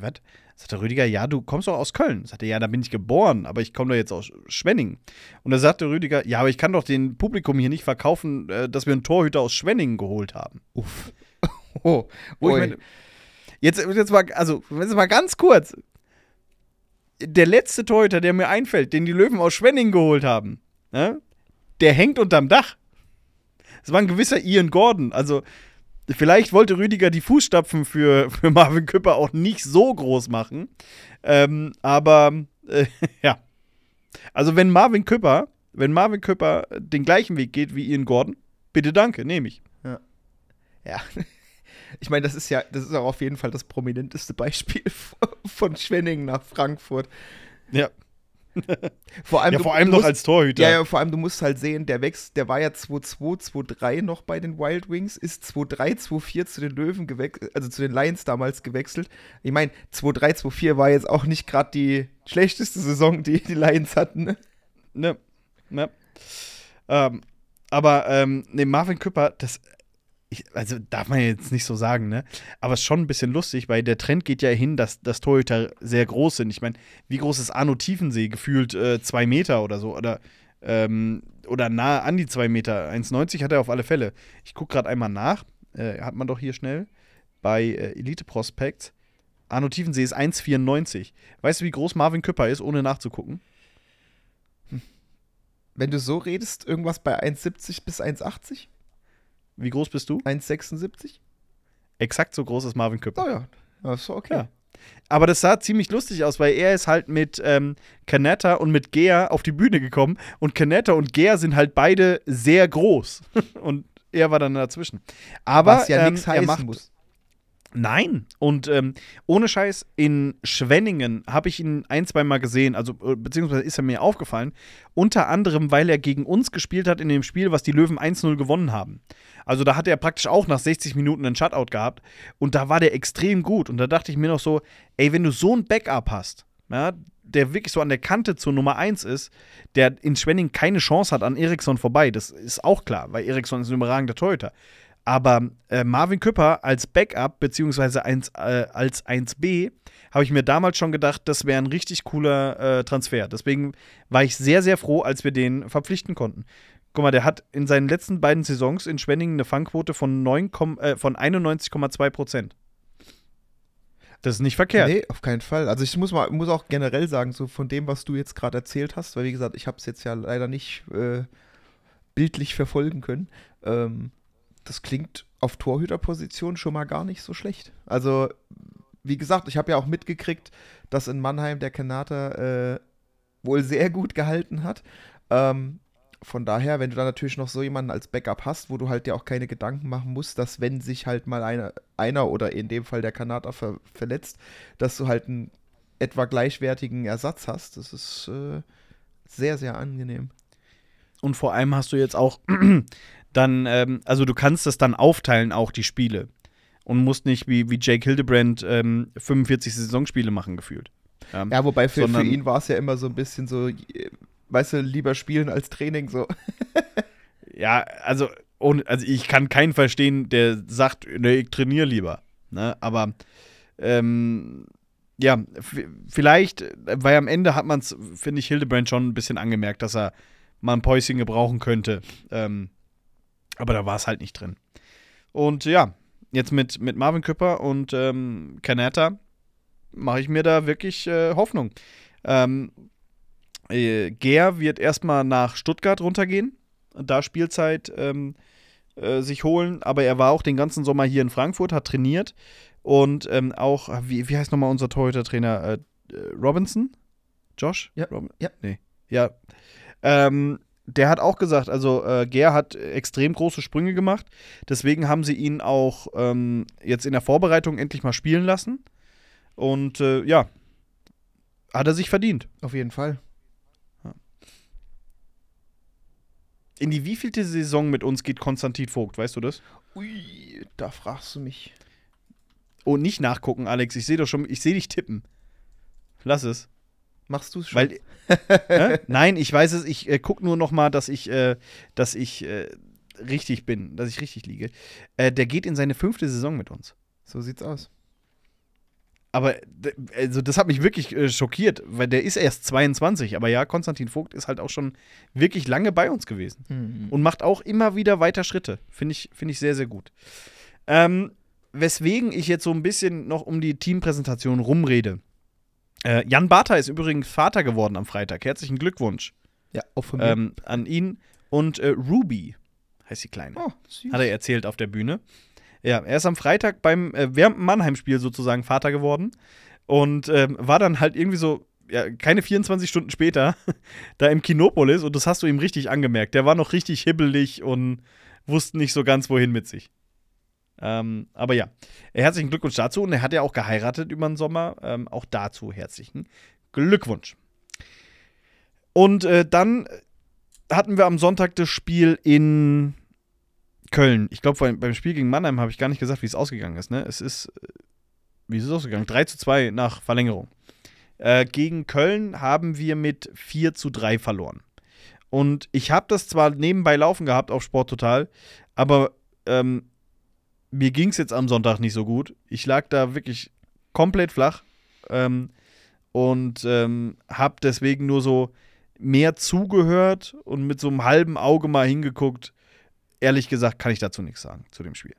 was? Sagte Rüdiger, ja, du kommst doch aus Köln. Sagte, ja, da bin ich geboren, aber ich komme doch jetzt aus Schwenningen. Und da sagte Rüdiger, ja, aber ich kann doch dem Publikum hier nicht verkaufen, äh, dass wir einen Torhüter aus Schwenningen geholt haben. Uff. Oh, Wo ich meine, jetzt, jetzt mal, also, jetzt mal ganz kurz. Der letzte Torhüter, der mir einfällt, den die Löwen aus Schwenningen geholt haben, ne, der hängt unterm Dach. Das war ein gewisser Ian Gordon. Also, vielleicht wollte Rüdiger die Fußstapfen für, für Marvin Küpper auch nicht so groß machen. Ähm, aber, äh, ja. Also, wenn Marvin Küpper, wenn Marvin Küpper den gleichen Weg geht wie Ian Gordon, bitte danke, nehme ich. Ja. Ich meine, das ist ja, das ist auch auf jeden Fall das prominenteste Beispiel von Schwenningen nach Frankfurt. Ja. Vor allem, Ja, du- vor allem du noch musst, als Torhüter. Ja, ja, vor allem, du musst halt sehen, der wächst, der war ja 2-2, 2-3 noch bei den Wild Wings, ist 2-3, 2-4 zu den Löwen gewechselt, also zu den Lions damals gewechselt. Ich meine, 2-3, 2-4 war jetzt auch nicht gerade die schlechteste Saison, die die Lions hatten. Ne? Ne, ne. Ähm, aber, ähm, ne, Marvin Küpper, das, ich, also darf man jetzt nicht so sagen, ne? Aber ist schon ein bisschen lustig, weil der Trend geht ja hin, dass, dass Torhüter sehr groß sind. Ich meine, wie groß ist Arno Tiefensee? Gefühlt äh, zwei Meter oder so. Oder, ähm, oder nahe an die zwei Meter. 1,90 hat er auf alle Fälle. Ich gucke gerade einmal nach. Äh, hat man doch hier schnell. Bei äh, Elite Prospects. Arno Tiefensee ist 1,94. Weißt du, wie groß Marvin Küpper ist, ohne nachzugucken? Wenn du so redest, irgendwas bei 1,70 bis 1,80? Wie groß bist du? 1,76? Exakt so groß ist Marvin Küpper. Oh ja, das ist okay. Ja. Aber das sah ziemlich lustig aus, weil er ist halt mit ähm, Kanetta und mit Gea auf die Bühne gekommen und Kanetta und Gea sind halt beide sehr groß. und er war dann dazwischen. Aber Was ja ähm, nichts er heißen macht, muss. Nein. Und ähm, ohne Scheiß, in Schwenningen habe ich ihn ein, zwei Mal gesehen, also äh, beziehungsweise ist er mir aufgefallen. Unter anderem, weil er gegen uns gespielt hat in dem Spiel, was die Löwen 1-0 gewonnen haben. Also da hat er praktisch auch nach 60 Minuten einen Shutout gehabt und da war der extrem gut. Und da dachte ich mir noch so, ey, wenn du so ein Backup hast, ja, der wirklich so an der Kante zur Nummer 1 ist, der in Schwenning keine Chance hat an Eriksson vorbei, das ist auch klar, weil Eriksson ist ein überragender Torhüter. Aber äh, Marvin Küpper als Backup, beziehungsweise 1, äh, als 1B, habe ich mir damals schon gedacht, das wäre ein richtig cooler äh, Transfer. Deswegen war ich sehr, sehr froh, als wir den verpflichten konnten. Guck mal, der hat in seinen letzten beiden Saisons in Schwenningen eine Fangquote von, 9, äh, von 91,2 Prozent. Das ist nicht verkehrt. Nee, auf keinen Fall. Also ich muss mal, muss auch generell sagen, so von dem, was du jetzt gerade erzählt hast, weil wie gesagt, ich habe es jetzt ja leider nicht äh, bildlich verfolgen können. Ähm, das klingt auf Torhüterposition schon mal gar nicht so schlecht. Also, wie gesagt, ich habe ja auch mitgekriegt, dass in Mannheim der Kanata äh, wohl sehr gut gehalten hat. Ähm, von daher, wenn du da natürlich noch so jemanden als Backup hast, wo du halt dir auch keine Gedanken machen musst, dass wenn sich halt mal einer, einer oder in dem Fall der Kanata ver verletzt, dass du halt einen etwa gleichwertigen Ersatz hast, das ist äh, sehr, sehr angenehm. Und vor allem hast du jetzt auch dann, ähm, also du kannst das dann aufteilen, auch die Spiele. Und musst nicht wie, wie Jake Hildebrand ähm, 45 Saisonspiele machen, gefühlt. Ähm, Ja, wobei für, für sondern- ihn war es ja immer so ein bisschen so, äh, weißt du, lieber spielen als Training so. Ja, also, ohne, also ich kann keinen verstehen, der sagt, ne, ich trainiere lieber. Ne? Aber ähm, ja, vielleicht, weil am Ende hat man es, finde ich, Hildebrand schon ein bisschen angemerkt, dass er mal ein Päuschen gebrauchen könnte. Ähm, aber da war es halt nicht drin. Und ja, jetzt mit, mit Marvin Küpper und ähm, Kanata mache ich mir da wirklich äh, Hoffnung. Ähm, äh, Ger wird erstmal nach Stuttgart runtergehen und da Spielzeit ähm, äh, sich holen, aber er war auch den ganzen Sommer hier in Frankfurt, hat trainiert und ähm, auch, wie, wie heißt nochmal unser Torhüter-Trainer? Äh, äh, Robinson? Josh? Ja, Robin ja. Nee. Ja. Ähm, der hat auch gesagt, also äh, Ger hat extrem große Sprünge gemacht. Deswegen haben sie ihn auch ähm, jetzt in der Vorbereitung endlich mal spielen lassen. Und äh, ja, hat er sich verdient. Auf jeden Fall. In die wievielte Saison mit uns geht Konstantin Vogt, weißt du das? Ui, da fragst du mich. Oh, nicht nachgucken, Alex. Ich sehe doch schon, ich sehe dich tippen. Lass es. Machst du es schon? Weil, Hä? Nein, ich weiß es. Ich äh, guck nur noch mal, dass ich, äh, dass ich äh, richtig bin, dass ich richtig liege. Äh, der geht in seine fünfte Saison mit uns. so sieht's aus. Aber also das hat mich wirklich äh, schockiert, weil der ist erst 22. Aber ja, Konstantin Vogt ist halt auch schon wirklich lange bei uns gewesen. und macht auch immer wieder weiter Schritte. Finde ich, find ich sehr, sehr gut. Ähm, weswegen ich jetzt so ein bisschen noch um die Teampräsentation rumrede. Äh, Jan Bartha ist übrigens Vater geworden am Freitag. Herzlichen Glückwunsch Ja, auch von mir. ähm, an ihn. Und äh, Ruby heißt die Kleine. oh, süß. Hat er erzählt auf der Bühne. Ja, er ist am Freitag beim, äh, Mannheim-Spiel sozusagen Vater geworden und ähm, war dann halt irgendwie so, ja, keine 24 Stunden später da im Kinopolis und das hast du ihm richtig angemerkt. Der war noch richtig hibbelig und wusste nicht so ganz, wohin mit sich. Ähm, aber ja, herzlichen Glückwunsch dazu und er hat ja auch geheiratet über den Sommer. Ähm, auch dazu herzlichen Glückwunsch. Und äh, dann hatten wir am Sonntag das Spiel in Köln. Ich glaube, beim, Spiel gegen Mannheim habe ich gar nicht gesagt, wie es ausgegangen ist. Ne? Es ist, äh, wie ist es ausgegangen? 3 zu 2 nach Verlängerung. Äh, gegen Köln haben wir mit 4 zu 3 verloren. Und ich habe das zwar nebenbei laufen gehabt auf Sport Total, aber ähm, mir ging es jetzt am Sonntag nicht so gut. Ich lag da wirklich komplett flach ähm, und ähm, habe deswegen nur so mehr zugehört und mit so einem halben Auge mal hingeguckt. Ehrlich gesagt kann ich dazu nichts sagen, zu dem Spiel.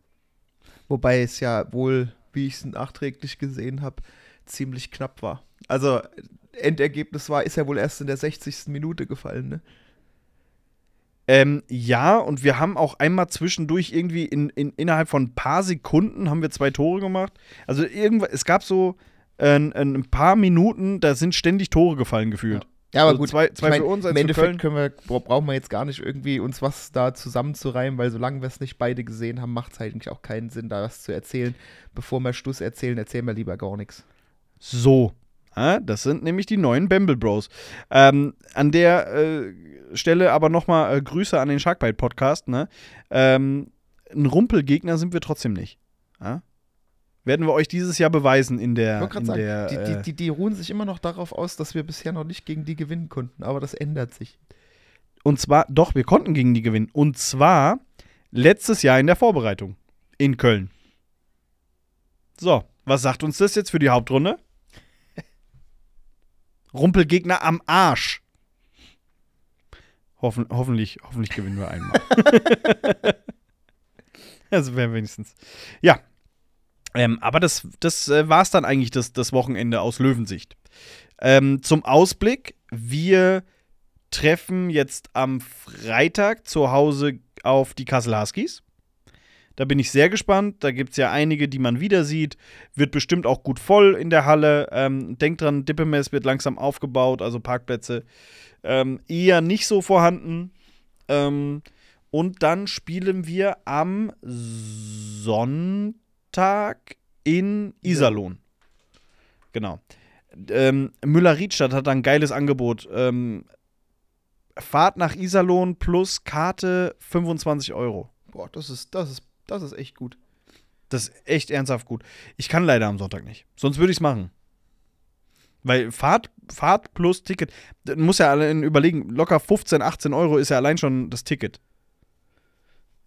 Wobei es ja wohl, wie ich es nachträglich gesehen habe, ziemlich knapp war. Also Endergebnis war, ist ja wohl erst in der 60. Minute gefallen, ne? Ähm, ja, und wir haben auch einmal zwischendurch irgendwie in, in, innerhalb von ein paar Sekunden haben wir zwei Tore gemacht. Also irgendwas, es gab so ein, ein paar Minuten, da sind ständig Tore gefallen gefühlt. Ja, aber Also gut, zwei- zwei ich mein, für uns, im Endeffekt Köln. können wir, bra- brauchen wir jetzt gar nicht irgendwie uns was da zusammenzureimen, weil solange wir es nicht beide gesehen haben, macht es eigentlich auch keinen Sinn, da was zu erzählen. Bevor wir Stuss erzählen, erzählen wir lieber gar nichts. So. Ja, das sind nämlich die neuen Bamble Bros. Ähm, an der äh, Stelle aber nochmal äh, Grüße an den Sharkbite Podcast. Ne? Ähm, ein Rumpelgegner sind wir trotzdem nicht. Ja? Werden wir euch dieses Jahr beweisen in Ich der. wollte gerade in sagen, der die, äh, die, die, die ruhen sich immer noch darauf aus, dass wir bisher noch nicht gegen die gewinnen konnten, aber das ändert sich. Und zwar, doch, wir konnten gegen die gewinnen. Und zwar letztes Jahr in der Vorbereitung in Köln. So, was sagt uns das jetzt für die Hauptrunde? Rumpelgegner am Arsch. Hoffen, hoffentlich, hoffentlich gewinnen wir einmal. also wäre wenigstens. Ja. Ähm, aber das, das äh, war es dann eigentlich, das, das Wochenende aus Löwensicht. Ähm, zum Ausblick, wir treffen jetzt am Freitag zu Hause auf die Kassel Huskies. Da bin ich sehr gespannt. Da gibt es ja einige, die man wieder sieht. Wird bestimmt auch gut voll in der Halle. Ähm, denkt dran, Dippemess wird langsam aufgebaut, also Parkplätze ähm, eher nicht so vorhanden. Ähm, und dann spielen wir am Sonntag in Iserlohn. Genau. Ähm, Müller-Riedstadt hat da ein geiles Angebot. Ähm, Fahrt nach Iserlohn plus Karte 25 Euro. Boah, das ist, das ist, das ist echt gut. Das ist echt ernsthaft gut. Ich kann leider am Sonntag nicht. Sonst würde ich es machen. Weil Fahrt, Fahrt plus Ticket, das muss ja allein überlegen, locker 15, 18 Euro ist ja allein schon das Ticket.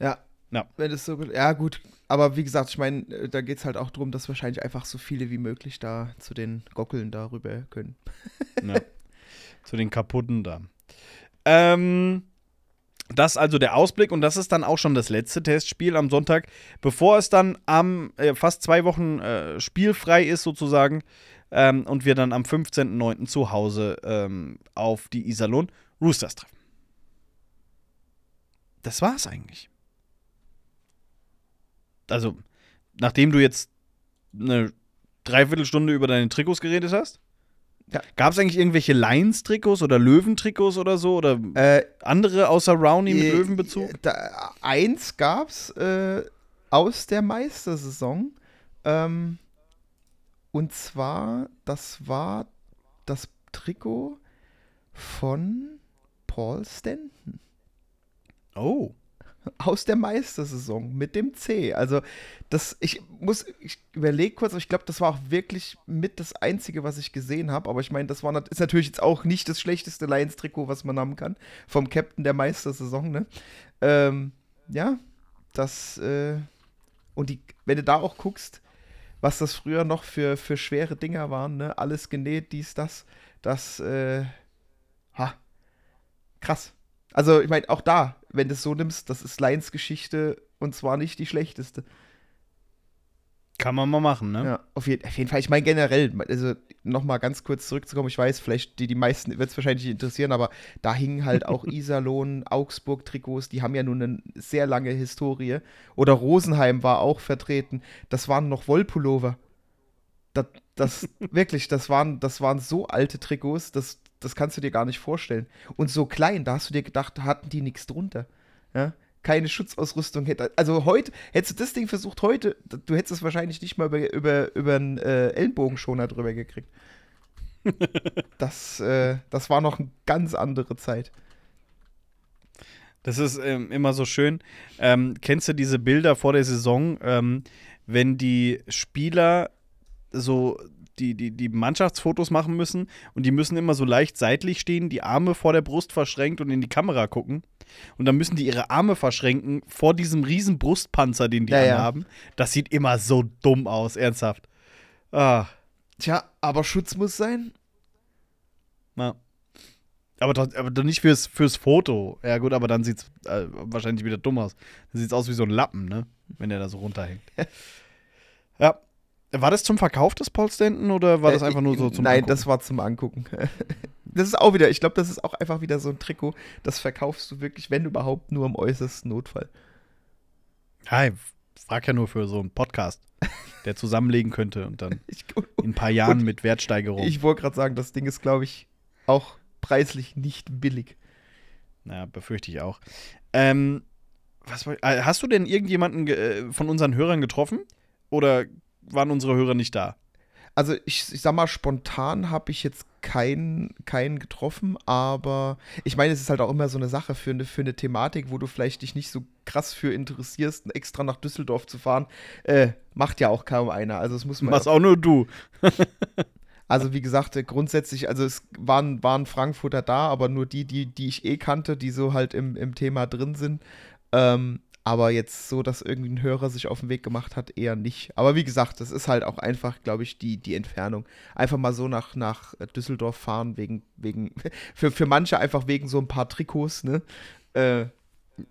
Ja. Ja. Wenn es so gut. Ja, gut. Aber wie gesagt, ich meine, äh, da geht es halt auch darum, dass wahrscheinlich einfach so viele wie möglich da zu den Gockeln darüber können. Ja. Zu den kaputten da. Ähm, das ist also der Ausblick und das ist dann auch schon das letzte Testspiel am Sonntag, bevor es dann am äh, fast zwei Wochen äh, spielfrei ist sozusagen ähm, und wir dann am 15.09. zu Hause ähm, auf die Iserlohn Roosters treffen. Das war's eigentlich. Also, nachdem du jetzt eine Dreiviertelstunde über deine Trikots geredet hast, Ja. Gab es eigentlich irgendwelche Lions-Trikots oder Löwen-Trikots oder so? Oder Äh, andere außer Rowney mit äh, Löwenbezug? Da, eins gab's äh, aus der Meistersaison. Ähm, und zwar, das war das Trikot von Paul Stanton. Oh. Aus der Meistersaison mit dem C. Also das, ich muss, ich überlege kurz, aber ich glaube, das war auch wirklich mit das Einzige, was ich gesehen habe. Aber ich meine, das war ist natürlich jetzt auch nicht das schlechteste Lions-Trikot, was man haben kann, vom Captain der Meistersaison. Ne? Ähm, ja, das äh, und die, wenn du da auch guckst, was das früher noch für, für schwere Dinger waren, ne? Alles genäht, dies, das, das, äh, ha, krass. Also, ich meine, auch da, wenn du es so nimmst, das ist Lions Geschichte und zwar nicht die schlechteste. Kann man mal machen, ne? Ja, auf, je auf jeden Fall. Ich meine generell, also nochmal ganz kurz zurückzukommen, ich weiß, vielleicht die, die meisten wird es wahrscheinlich nicht interessieren, aber da hingen halt auch Iserlohn, Augsburg-Trikots, die haben ja nun eine sehr lange Historie. Oder Rosenheim war auch vertreten. Das waren noch Wollpullover. Das, das wirklich, das waren, das waren so alte Trikots, das, das kannst du dir gar nicht vorstellen. Und so klein, da hast du dir gedacht, hatten die nichts drunter. Ja? Keine Schutzausrüstung hätte. Also heute, hättest du das Ding versucht heute, du hättest es wahrscheinlich nicht mal über, über, über einen äh, Ellenbogenschoner drüber gekriegt. das, äh, das war noch eine ganz andere Zeit. Das ist ähm, immer so schön. Ähm, kennst du diese Bilder vor der Saison, ähm, wenn die Spieler so die, die, die Mannschaftsfotos machen müssen und die müssen immer so leicht seitlich stehen, die Arme vor der Brust verschränkt und in die Kamera gucken. Und dann müssen die ihre Arme verschränken vor diesem riesen Brustpanzer, den die Ja, ja. anhaben. Das sieht immer so dumm aus, ernsthaft. Ah, Tja, aber Schutz muss sein. na. Aber doch, aber doch nicht fürs, fürs Foto. Ja, gut, aber dann sieht es äh, wahrscheinlich wieder dumm aus. Dann sieht es aus wie so ein Lappen, ne? Wenn der da so runterhängt. ja. War das zum Verkauf des Paul Stanton oder war das Äh, einfach nur so zum Nein, Angucken? das war zum Angucken. das ist auch wieder, ich glaube, das ist auch einfach wieder so ein Trikot, das verkaufst du wirklich, wenn überhaupt, nur im äußersten Notfall. Ja, frag ja nur für so einen Podcast, der zusammenlegen könnte und dann Ich, in ein paar Jahren mit Wertsteigerung. ich wollte gerade sagen, das Ding ist, glaube ich, auch preislich nicht billig. Ja, befürchte ich auch. Ähm, was, äh, hast du denn irgendjemanden ge- äh, von unseren Hörern getroffen? Oder waren unsere Hörer nicht da? Also ich, ich sag mal, spontan habe ich jetzt keinen, keinen getroffen, aber ich meine, es ist halt auch immer so eine Sache für eine, für eine Thematik, wo du vielleicht dich nicht so krass für interessierst, extra nach Düsseldorf zu fahren, äh, macht ja auch kaum einer. Also es muss man Was auch nur du. Also wie gesagt, äh, grundsätzlich, also es waren, waren Frankfurter da, aber nur die, die, die ich eh kannte, die so halt im, im Thema drin sind. Ähm, aber jetzt so, dass irgendwie ein Hörer sich auf den Weg gemacht hat, eher nicht. Aber wie gesagt, das ist halt auch einfach, glaube ich, die, die Entfernung. Einfach mal so nach, nach Düsseldorf fahren, wegen, wegen, für, für manche einfach wegen so ein paar Trikots, ne? Äh,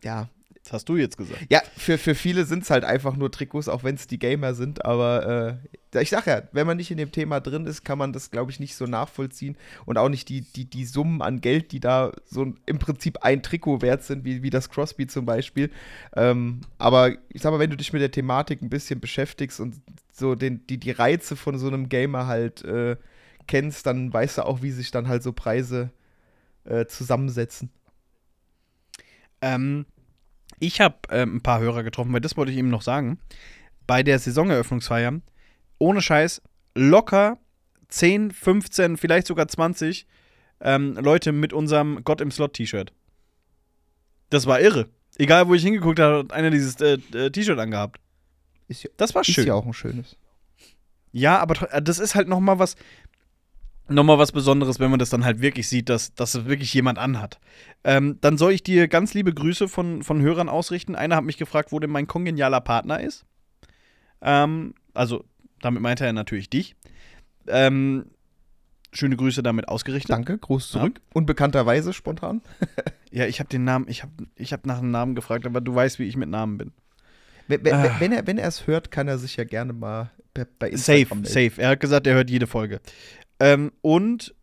ja, Das hast du jetzt gesagt. ja, für, für viele sind es halt einfach nur Trikots, auch wenn es die Gamer sind. Aber äh, ich sag ja, wenn man nicht in dem Thema drin ist, kann man das, glaube ich, nicht so nachvollziehen. Und auch nicht die, die, die Summen an Geld, die da so im Prinzip ein Trikot wert sind, wie, wie das Crosby zum Beispiel. Ähm, aber ich sag mal, wenn du dich mit der Thematik ein bisschen beschäftigst und so den, die, die Reize von so einem Gamer halt äh, kennst, dann weißt du auch, wie sich dann halt so Preise äh, zusammensetzen. Ähm, ich habe ähm, ein paar Hörer getroffen, weil das wollte ich ihm noch sagen. Bei der Saisoneröffnungsfeier, ohne Scheiß, locker 10, 15, vielleicht sogar 20 ähm, Leute mit unserem Gott im Slot-T-Shirt. Das war irre. Egal, wo ich hingeguckt habe, hat einer dieses äh, äh, T-Shirt angehabt. Ist ja, Das war ist schön. ja auch ein schönes. Ja, aber äh, das ist halt noch mal was noch mal was Besonderes, wenn man das dann halt wirklich sieht, dass, es wirklich jemand anhat. Ähm, dann soll ich dir ganz liebe Grüße von, von Hörern ausrichten. Einer hat mich gefragt, wo denn mein kongenialer Partner ist. Ähm, also, damit meinte er natürlich dich. Ähm, schöne Grüße damit ausgerichtet. Danke, Gruß Ja. zurück. Unbekannterweise spontan. Ja, ich habe den Namen, ich habe ich hab nach dem Namen gefragt, aber du weißt, wie ich mit Namen bin. Wenn, wenn, Ah. wenn er wenn er es hört, kann er sich ja gerne mal bei, bei Safe, Instagram melden. safe. Er hat gesagt, er hört jede Folge. Ähm, und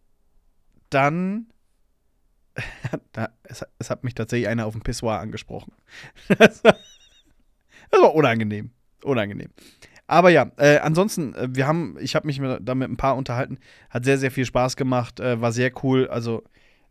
dann. Da, es, hat- es hat mich tatsächlich einer auf dem Pissoir angesprochen. Das war, unangenehm. Unangenehm. Aber ja, äh, ansonsten, äh, wir haben, ich habe mich da mit ein paar unterhalten, hat sehr, sehr viel Spaß gemacht, äh, war sehr cool. Also,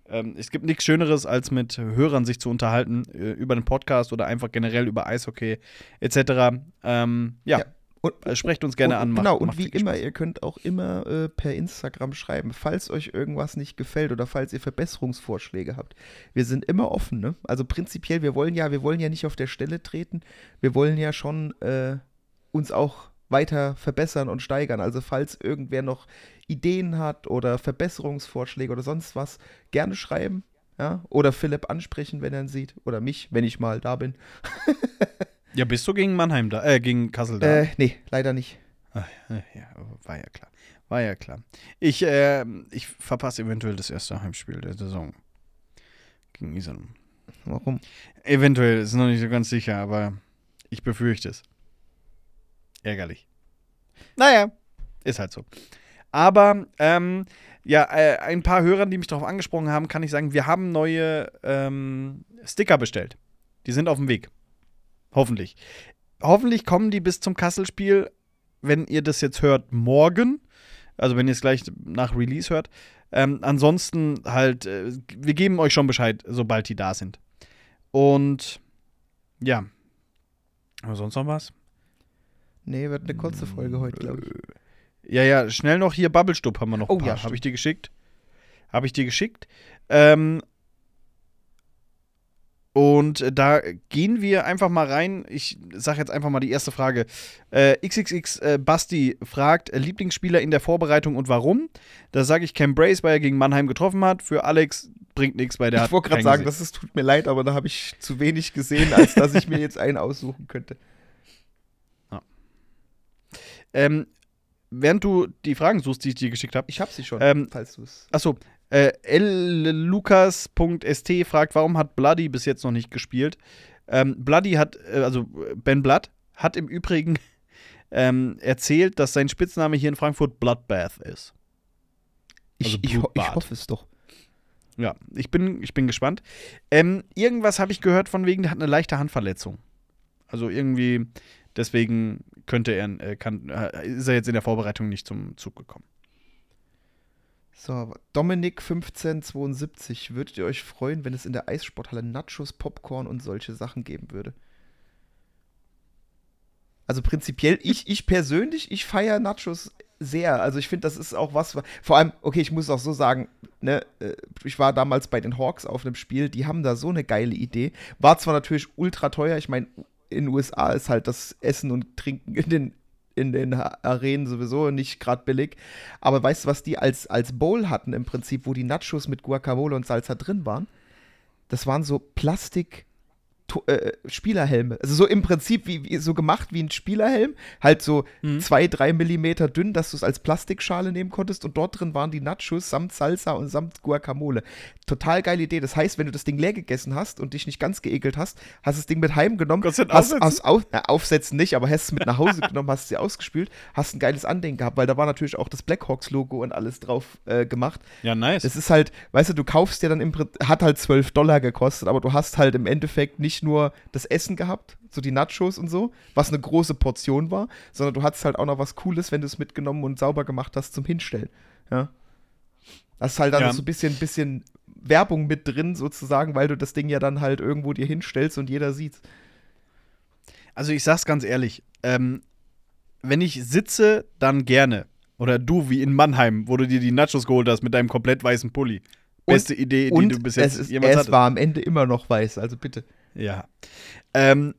ähm, es gibt nichts Schöneres, als mit Hörern sich zu unterhalten äh, über den Podcast oder einfach generell über Eishockey etc. Ähm, ja, Ja. Und, äh, sprecht uns gerne und, an. macht- Genau, und wie immer, Spaß. ihr könnt auch immer äh, per Instagram schreiben, falls euch irgendwas nicht gefällt oder falls ihr Verbesserungsvorschläge habt. Wir sind immer offen, ne? Also prinzipiell, wir wollen ja, wir wollen ja nicht auf der Stelle treten. Wir wollen ja schon äh, uns auch weiter verbessern und steigern. Also falls irgendwer noch Ideen hat oder Verbesserungsvorschläge oder sonst was, gerne schreiben. Ja? Oder Philipp ansprechen, wenn er ihn sieht. Oder mich, wenn ich mal da bin. Ja, bist du gegen Mannheim da? Äh, gegen Kassel da? Äh, nee, leider nicht. Ah, ja, war ja klar. War ja klar. Ich, äh, ich verpasse eventuell das erste Heimspiel der Saison. Gegen Iserlohn. Warum? Eventuell, ist noch nicht so ganz sicher, aber ich befürchte es. Ärgerlich. Naja, ist halt so. Aber, ähm, ja, äh, ein paar Hörern, die mich darauf angesprochen haben, kann ich sagen, wir haben neue ähm, Sticker bestellt. Die sind auf dem Weg. Hoffentlich. Hoffentlich kommen die bis zum Kasselspiel, wenn ihr das jetzt hört, morgen. Also wenn ihr es gleich nach Release hört. Ähm, ansonsten halt, äh, wir geben euch schon Bescheid, sobald die da sind. Und ja. Aber sonst noch was? Nee, wird eine kurze Folge heute, glaube ich. Ja, ja, schnell noch hier Bubblestub haben wir noch. Oh paar. ja, Habe ich dir geschickt. Habe ich dir geschickt. Ähm, und äh, da gehen wir einfach mal rein. Ich sage jetzt einfach mal die erste Frage. Äh, XXX äh, Basti fragt: äh, Lieblingsspieler in der Vorbereitung und warum? Da sage ich Cam Brace, weil er gegen Mannheim getroffen hat. Für Alex bringt nichts, weil der. Ich wollte gerade sagen, gesehen. das ist, tut mir leid, aber da habe ich zu wenig gesehen, als dass ich mir jetzt einen aussuchen könnte. Ähm, während du die Fragen suchst, die ich dir geschickt habe. Ich habe sie schon, Ähm, falls du es. Achso, äh, llucas.st fragt, warum hat Bloody bis jetzt noch nicht gespielt? Ähm, Bloody hat, äh, also Ben Blood, hat im Übrigen ähm, erzählt, dass sein Spitzname hier in Frankfurt Bloodbath ist. Ich, also ich, ho- ich hoffe es doch. Ja, ich bin, ich bin gespannt. Ähm, irgendwas habe ich gehört von wegen, der hat eine leichte Handverletzung. Also irgendwie Deswegen könnte er, äh, kann, ist er jetzt in der Vorbereitung nicht zum Zug gekommen. So, Dominik 1572. Würdet ihr euch freuen, wenn es in der Eissporthalle Nachos, Popcorn und solche Sachen geben würde? Also prinzipiell, ich, ich persönlich, ich feiere Nachos sehr. Also ich finde, das ist auch was. Vor allem, okay, ich muss auch so sagen, ne, äh, ich war damals bei den Hawks auf einem Spiel, die haben da so eine geile Idee. War zwar natürlich ultra teuer, ich meine, in den USA ist halt das Essen und Trinken in den, in den Arenen sowieso nicht gerade billig. Aber weißt du, was die als, als Bowl hatten im Prinzip, wo die Nachos mit Guacamole und Salsa drin waren? Das waren so Plastik- äh, Spielerhelme. Also so im Prinzip wie, wie, so gemacht wie ein Spielerhelm, halt so mhm. zwei, drei Millimeter dünn, dass du es als Plastikschale nehmen konntest und dort drin waren die Nachos samt Salsa und samt Guacamole. Total geile Idee. Das heißt, wenn du das Ding leer gegessen hast und dich nicht ganz geekelt hast, hast das Ding mit heimgenommen, hast, aufsetzen? hast auf, na, aufsetzen nicht, aber hast es mit nach Hause genommen, hast sie ausgespült, hast ein geiles Andenken gehabt, weil da war natürlich auch das Blackhawks-Logo und alles drauf äh, gemacht. Ja, nice. Es ist halt, weißt du, du kaufst dir dann im Prinzip, hat halt 12 Dollar gekostet, aber du hast halt im Endeffekt nicht nur das Essen gehabt, so die Nachos und so, was eine große Portion war, sondern du hattest halt auch noch was Cooles, wenn du es mitgenommen und sauber gemacht hast zum Hinstellen. Ja. Das ist halt dann ja. so ein bisschen, bisschen Werbung mit drin, sozusagen, weil du das Ding ja dann halt irgendwo dir hinstellst und jeder sieht's. Also ich sag's ganz ehrlich, ähm, wenn ich sitze, dann gerne. Oder du wie in Mannheim, wo du dir die Nachos geholt hast mit deinem komplett weißen Pulli. Beste und, Idee, die du bis jetzt jemals es hattest. Es war am Ende immer noch weiß, also bitte. Ja. Ähm,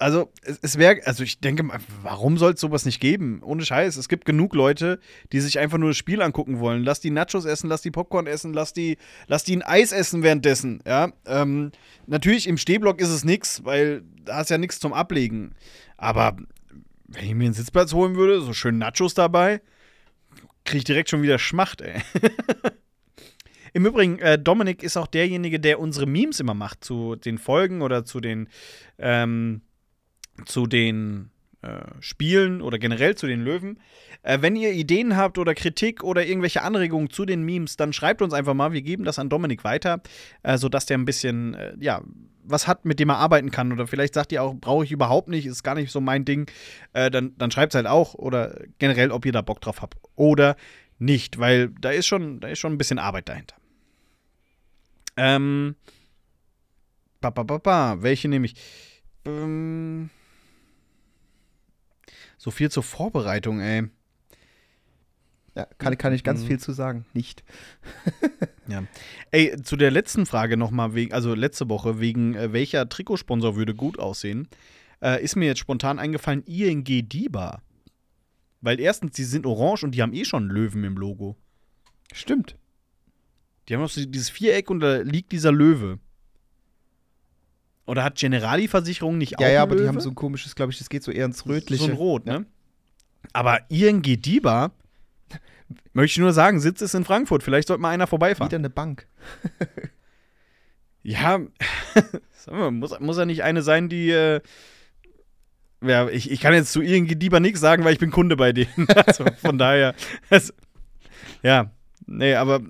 also, es, es wäre, also ich denke mal, warum soll es sowas nicht geben? Ohne Scheiß. Es gibt genug Leute, die sich einfach nur das Spiel angucken wollen. Lass die Nachos essen, lass die Popcorn essen, lass die, lass die ein Eis essen währenddessen. Ja. Ähm, natürlich im Stehblock ist es nichts, weil da ist ja nichts zum Ablegen. Aber wenn ich mir einen Sitzplatz holen würde, so schön Nachos dabei, kriege ich direkt schon wieder Schmacht, ey. Im Übrigen, äh, Dominik ist auch derjenige, der unsere Memes immer macht zu den Folgen oder zu den, ähm, zu den äh, Spielen oder generell zu den Löwen. Äh, wenn ihr Ideen habt oder Kritik oder irgendwelche Anregungen zu den Memes, dann schreibt uns einfach mal. Wir geben das an Dominik weiter, äh, sodass der ein bisschen, äh, ja, was hat, mit dem er arbeiten kann. Oder vielleicht sagt ihr auch, brauche ich überhaupt nicht, ist gar nicht so mein Ding. Äh, dann dann schreibt es halt auch. Oder generell, ob ihr da Bock drauf habt. Oder nicht, weil da ist schon, da ist schon ein bisschen Arbeit dahinter. Ähm. Ba, ba, ba, ba. Welche nehme ich? Ähm, so viel zur Vorbereitung, ey. Ja, kann, kann ich ganz mhm. viel zu sagen. Nicht. ja. Ey, zu der letzten Frage nochmal, also letzte Woche, wegen äh, welcher Trikotsponsor würde gut aussehen, äh, ist mir jetzt spontan eingefallen, ING Diba. Weil erstens, die sind orange und die haben eh schon Löwen im Logo. Stimmt. Die haben noch so dieses Viereck und da liegt dieser Löwe. Oder hat Generali-Versicherung nicht ja, auch Ja, ja, aber Löwe? die haben so ein komisches, glaube ich, das geht so eher ins Rötliche. So ein Rot, ne? Aber ING Diba, möchte ich nur sagen, Sitz ist in Frankfurt. Vielleicht sollte mal einer vorbeifahren. Wieder eine Bank. ja, muss, muss ja nicht eine sein, die. Äh, ja, ich, ich kann jetzt zu ING Diba nichts sagen, weil ich bin Kunde bei denen. also von daher. Also, ja, nee, aber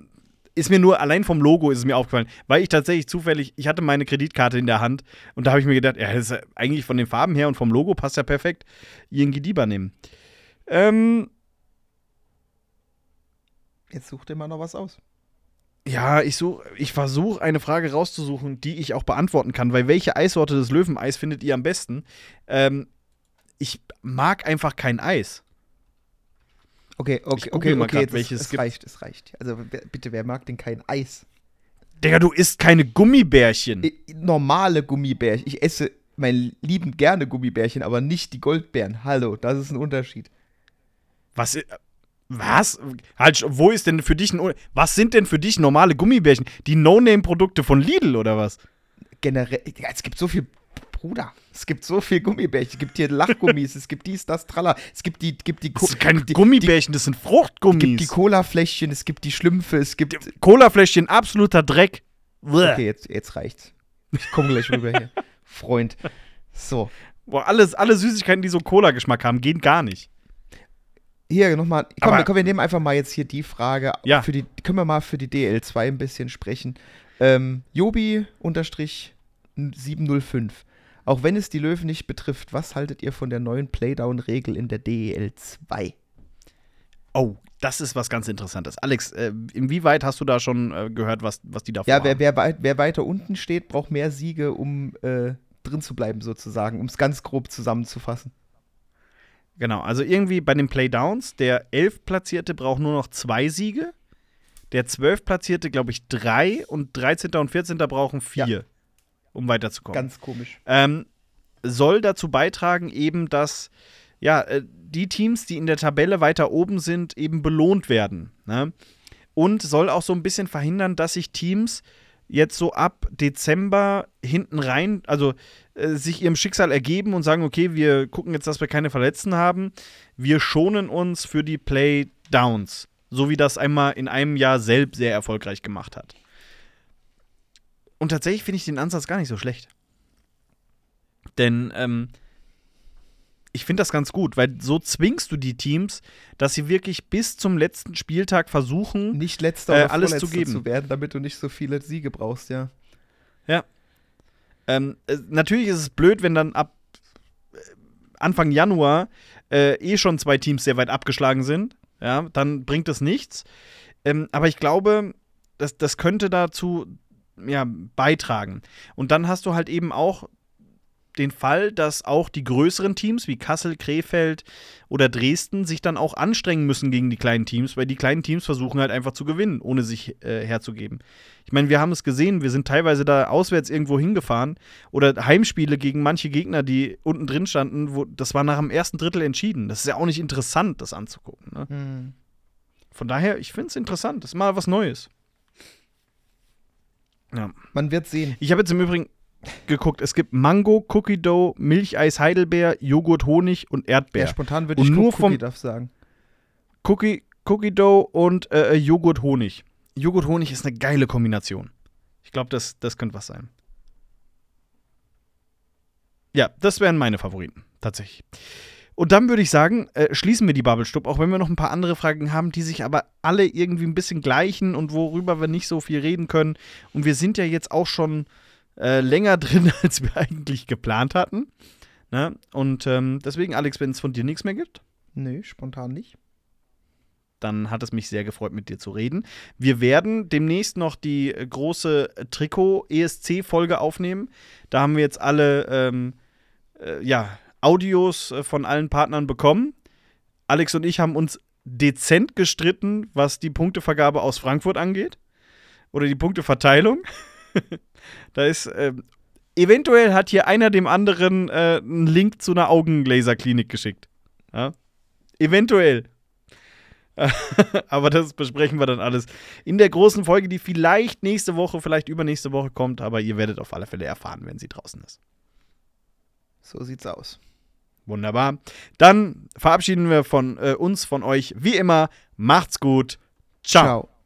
ist mir nur allein vom Logo ist es mir aufgefallen, weil ich tatsächlich zufällig, ich hatte meine Kreditkarte in der Hand und da habe ich mir gedacht, ja, das ist eigentlich von den Farben her und vom Logo passt ja perfekt. ING Diba nehmen. Ähm, Jetzt such dir mal noch was aus. Ja, ich, ich versuche eine Frage rauszusuchen, die ich auch beantworten kann, weil welche Eissorte des Löweneis findet ihr am besten? Ähm, ich mag einfach kein Eis. Okay, okay, okay, okay, grad, welches es, es reicht, es reicht. Also bitte, wer mag denn kein Eis? Digga, du isst keine Gummibärchen. Normale Gummibärchen. Ich esse mein lieben gerne Gummibärchen, aber nicht die Goldbeeren. Hallo, das ist ein Unterschied. Was? Was? Halt, wo ist denn für dich ein. Was sind denn für dich normale Gummibärchen? Die No-Name-Produkte von Lidl oder was? Generell, es gibt so viel Bruder, es gibt so viel Gummibärchen. Es gibt hier Lachgummis, es gibt dies, das, tralla. Es gibt die, gibt die. Das sind keine die, Gummibärchen, das sind Fruchtgummis. Es gibt die Colafläschchen, es gibt die Schlümpfe, es gibt. Colafläschchen, absoluter Dreck. Okay, jetzt, jetzt reicht's. Ich komme gleich rüber hier. Freund. So. Boah, alles, alle Süßigkeiten, die so Cola-Geschmack haben, gehen gar nicht. Hier nochmal, komm, komm, wir nehmen einfach mal jetzt hier die Frage. Ja. Für die, können wir mal für die DL2 ein bisschen sprechen. Ähm, Jobi unterstrich 705. Auch wenn es die Löwen nicht betrifft, was haltet ihr von der neuen Playdown-Regel in der DEL 2? Oh, das ist was ganz Interessantes. Alex, äh, inwieweit hast du da schon äh, gehört, was, was die da Ja, wer, wer, wei- wer weiter unten steht, braucht mehr Siege, um äh, drin zu bleiben, sozusagen, um es ganz grob zusammenzufassen. Genau, also irgendwie bei den Playdowns, der 11 Platzierte braucht nur noch zwei Siege, der 12 Platzierte, glaube ich, drei und 13. und 14. brauchen vier, Ja. Um weiterzukommen. Ganz komisch. ähm, soll dazu beitragen, eben, dass ja, äh, die Teams, die in der Tabelle weiter oben sind, eben belohnt werden. Ne? Und soll auch so ein bisschen verhindern, dass sich Teams jetzt so ab Dezember hinten rein, also äh, sich ihrem Schicksal ergeben und sagen, okay, wir gucken jetzt, dass wir keine Verletzten haben. Wir schonen uns für die Playdowns. So wie das einmal in einem Jahr selbst sehr erfolgreich gemacht hat. Und tatsächlich finde ich den Ansatz gar nicht so schlecht. Denn ähm, ich finde das ganz gut, weil so zwingst du die Teams, dass sie wirklich bis zum letzten Spieltag versuchen, Nicht letzter Äh, oder alles vorletzter zu geben. zu werden, damit du nicht so viele Siege brauchst, ja. Ähm, äh, natürlich ist es blöd, wenn dann ab äh, Anfang Januar äh, eh schon zwei Teams sehr weit abgeschlagen sind. Ja, dann bringt es nichts. Ähm, aber ich glaube, das, das könnte dazu ja, beitragen. Und dann hast du halt eben auch den Fall, dass auch die größeren Teams wie Kassel, Krefeld oder Dresden sich dann auch anstrengen müssen gegen die kleinen Teams, weil die kleinen Teams versuchen halt einfach zu gewinnen, ohne sich äh, herzugeben. Ich meine, wir haben es gesehen, wir sind teilweise da auswärts irgendwo hingefahren oder Heimspiele gegen manche Gegner, die unten drin standen, wo, das war nach dem ersten Drittel entschieden. Das ist ja auch nicht interessant, das anzugucken. Ne? Von daher, ich finde es interessant, das ist mal was Neues. Ja. Man wird sehen. Ich habe jetzt im Übrigen geguckt, es gibt Mango, Cookie Dough, Milcheis Heidelbeer, Joghurt, Honig und Ja, Erdbeer. spontan würde ich nur Cookie darf sagen. Cookie, Cookie Dough und äh, Joghurt, Honig. Joghurt, Honig ist eine geile Kombination. Ich glaube, das, das könnte was sein. Ja, das wären meine Favoriten, tatsächlich. Und dann würde ich sagen, äh, schließen wir die Bubble-Stub, auch wenn wir noch ein paar andere Fragen haben, die sich aber alle irgendwie ein bisschen gleichen und worüber wir nicht so viel reden können. Und wir sind ja jetzt auch schon äh, länger drin, als wir eigentlich geplant hatten. Ne? Und ähm, deswegen, Alex, wenn es von dir nichts mehr gibt, Nö, spontan nicht. dann hat es mich sehr gefreut, mit dir zu reden. Wir werden demnächst noch die äh, große Trikot-ESC-Folge aufnehmen. Da haben wir jetzt alle ähm, äh, ja, Audios äh, von allen Partnern bekommen. Alex und ich haben uns dezent gestritten, was die Punktevergabe aus Frankfurt angeht. Oder die Punkteverteilung. da ist. ähm, eventuell hat hier einer dem anderen äh, einen Link zu einer Augenlaserklinik geschickt. Ja? Eventuell. aber das besprechen wir dann alles in der großen Folge, die vielleicht nächste Woche, vielleicht übernächste Woche kommt, aber ihr werdet auf alle Fälle erfahren, wenn sie draußen ist. So sieht's aus. Wunderbar. Dann verabschieden wir von äh, uns, von euch, wie immer. Macht's gut. Ciao. Ciao.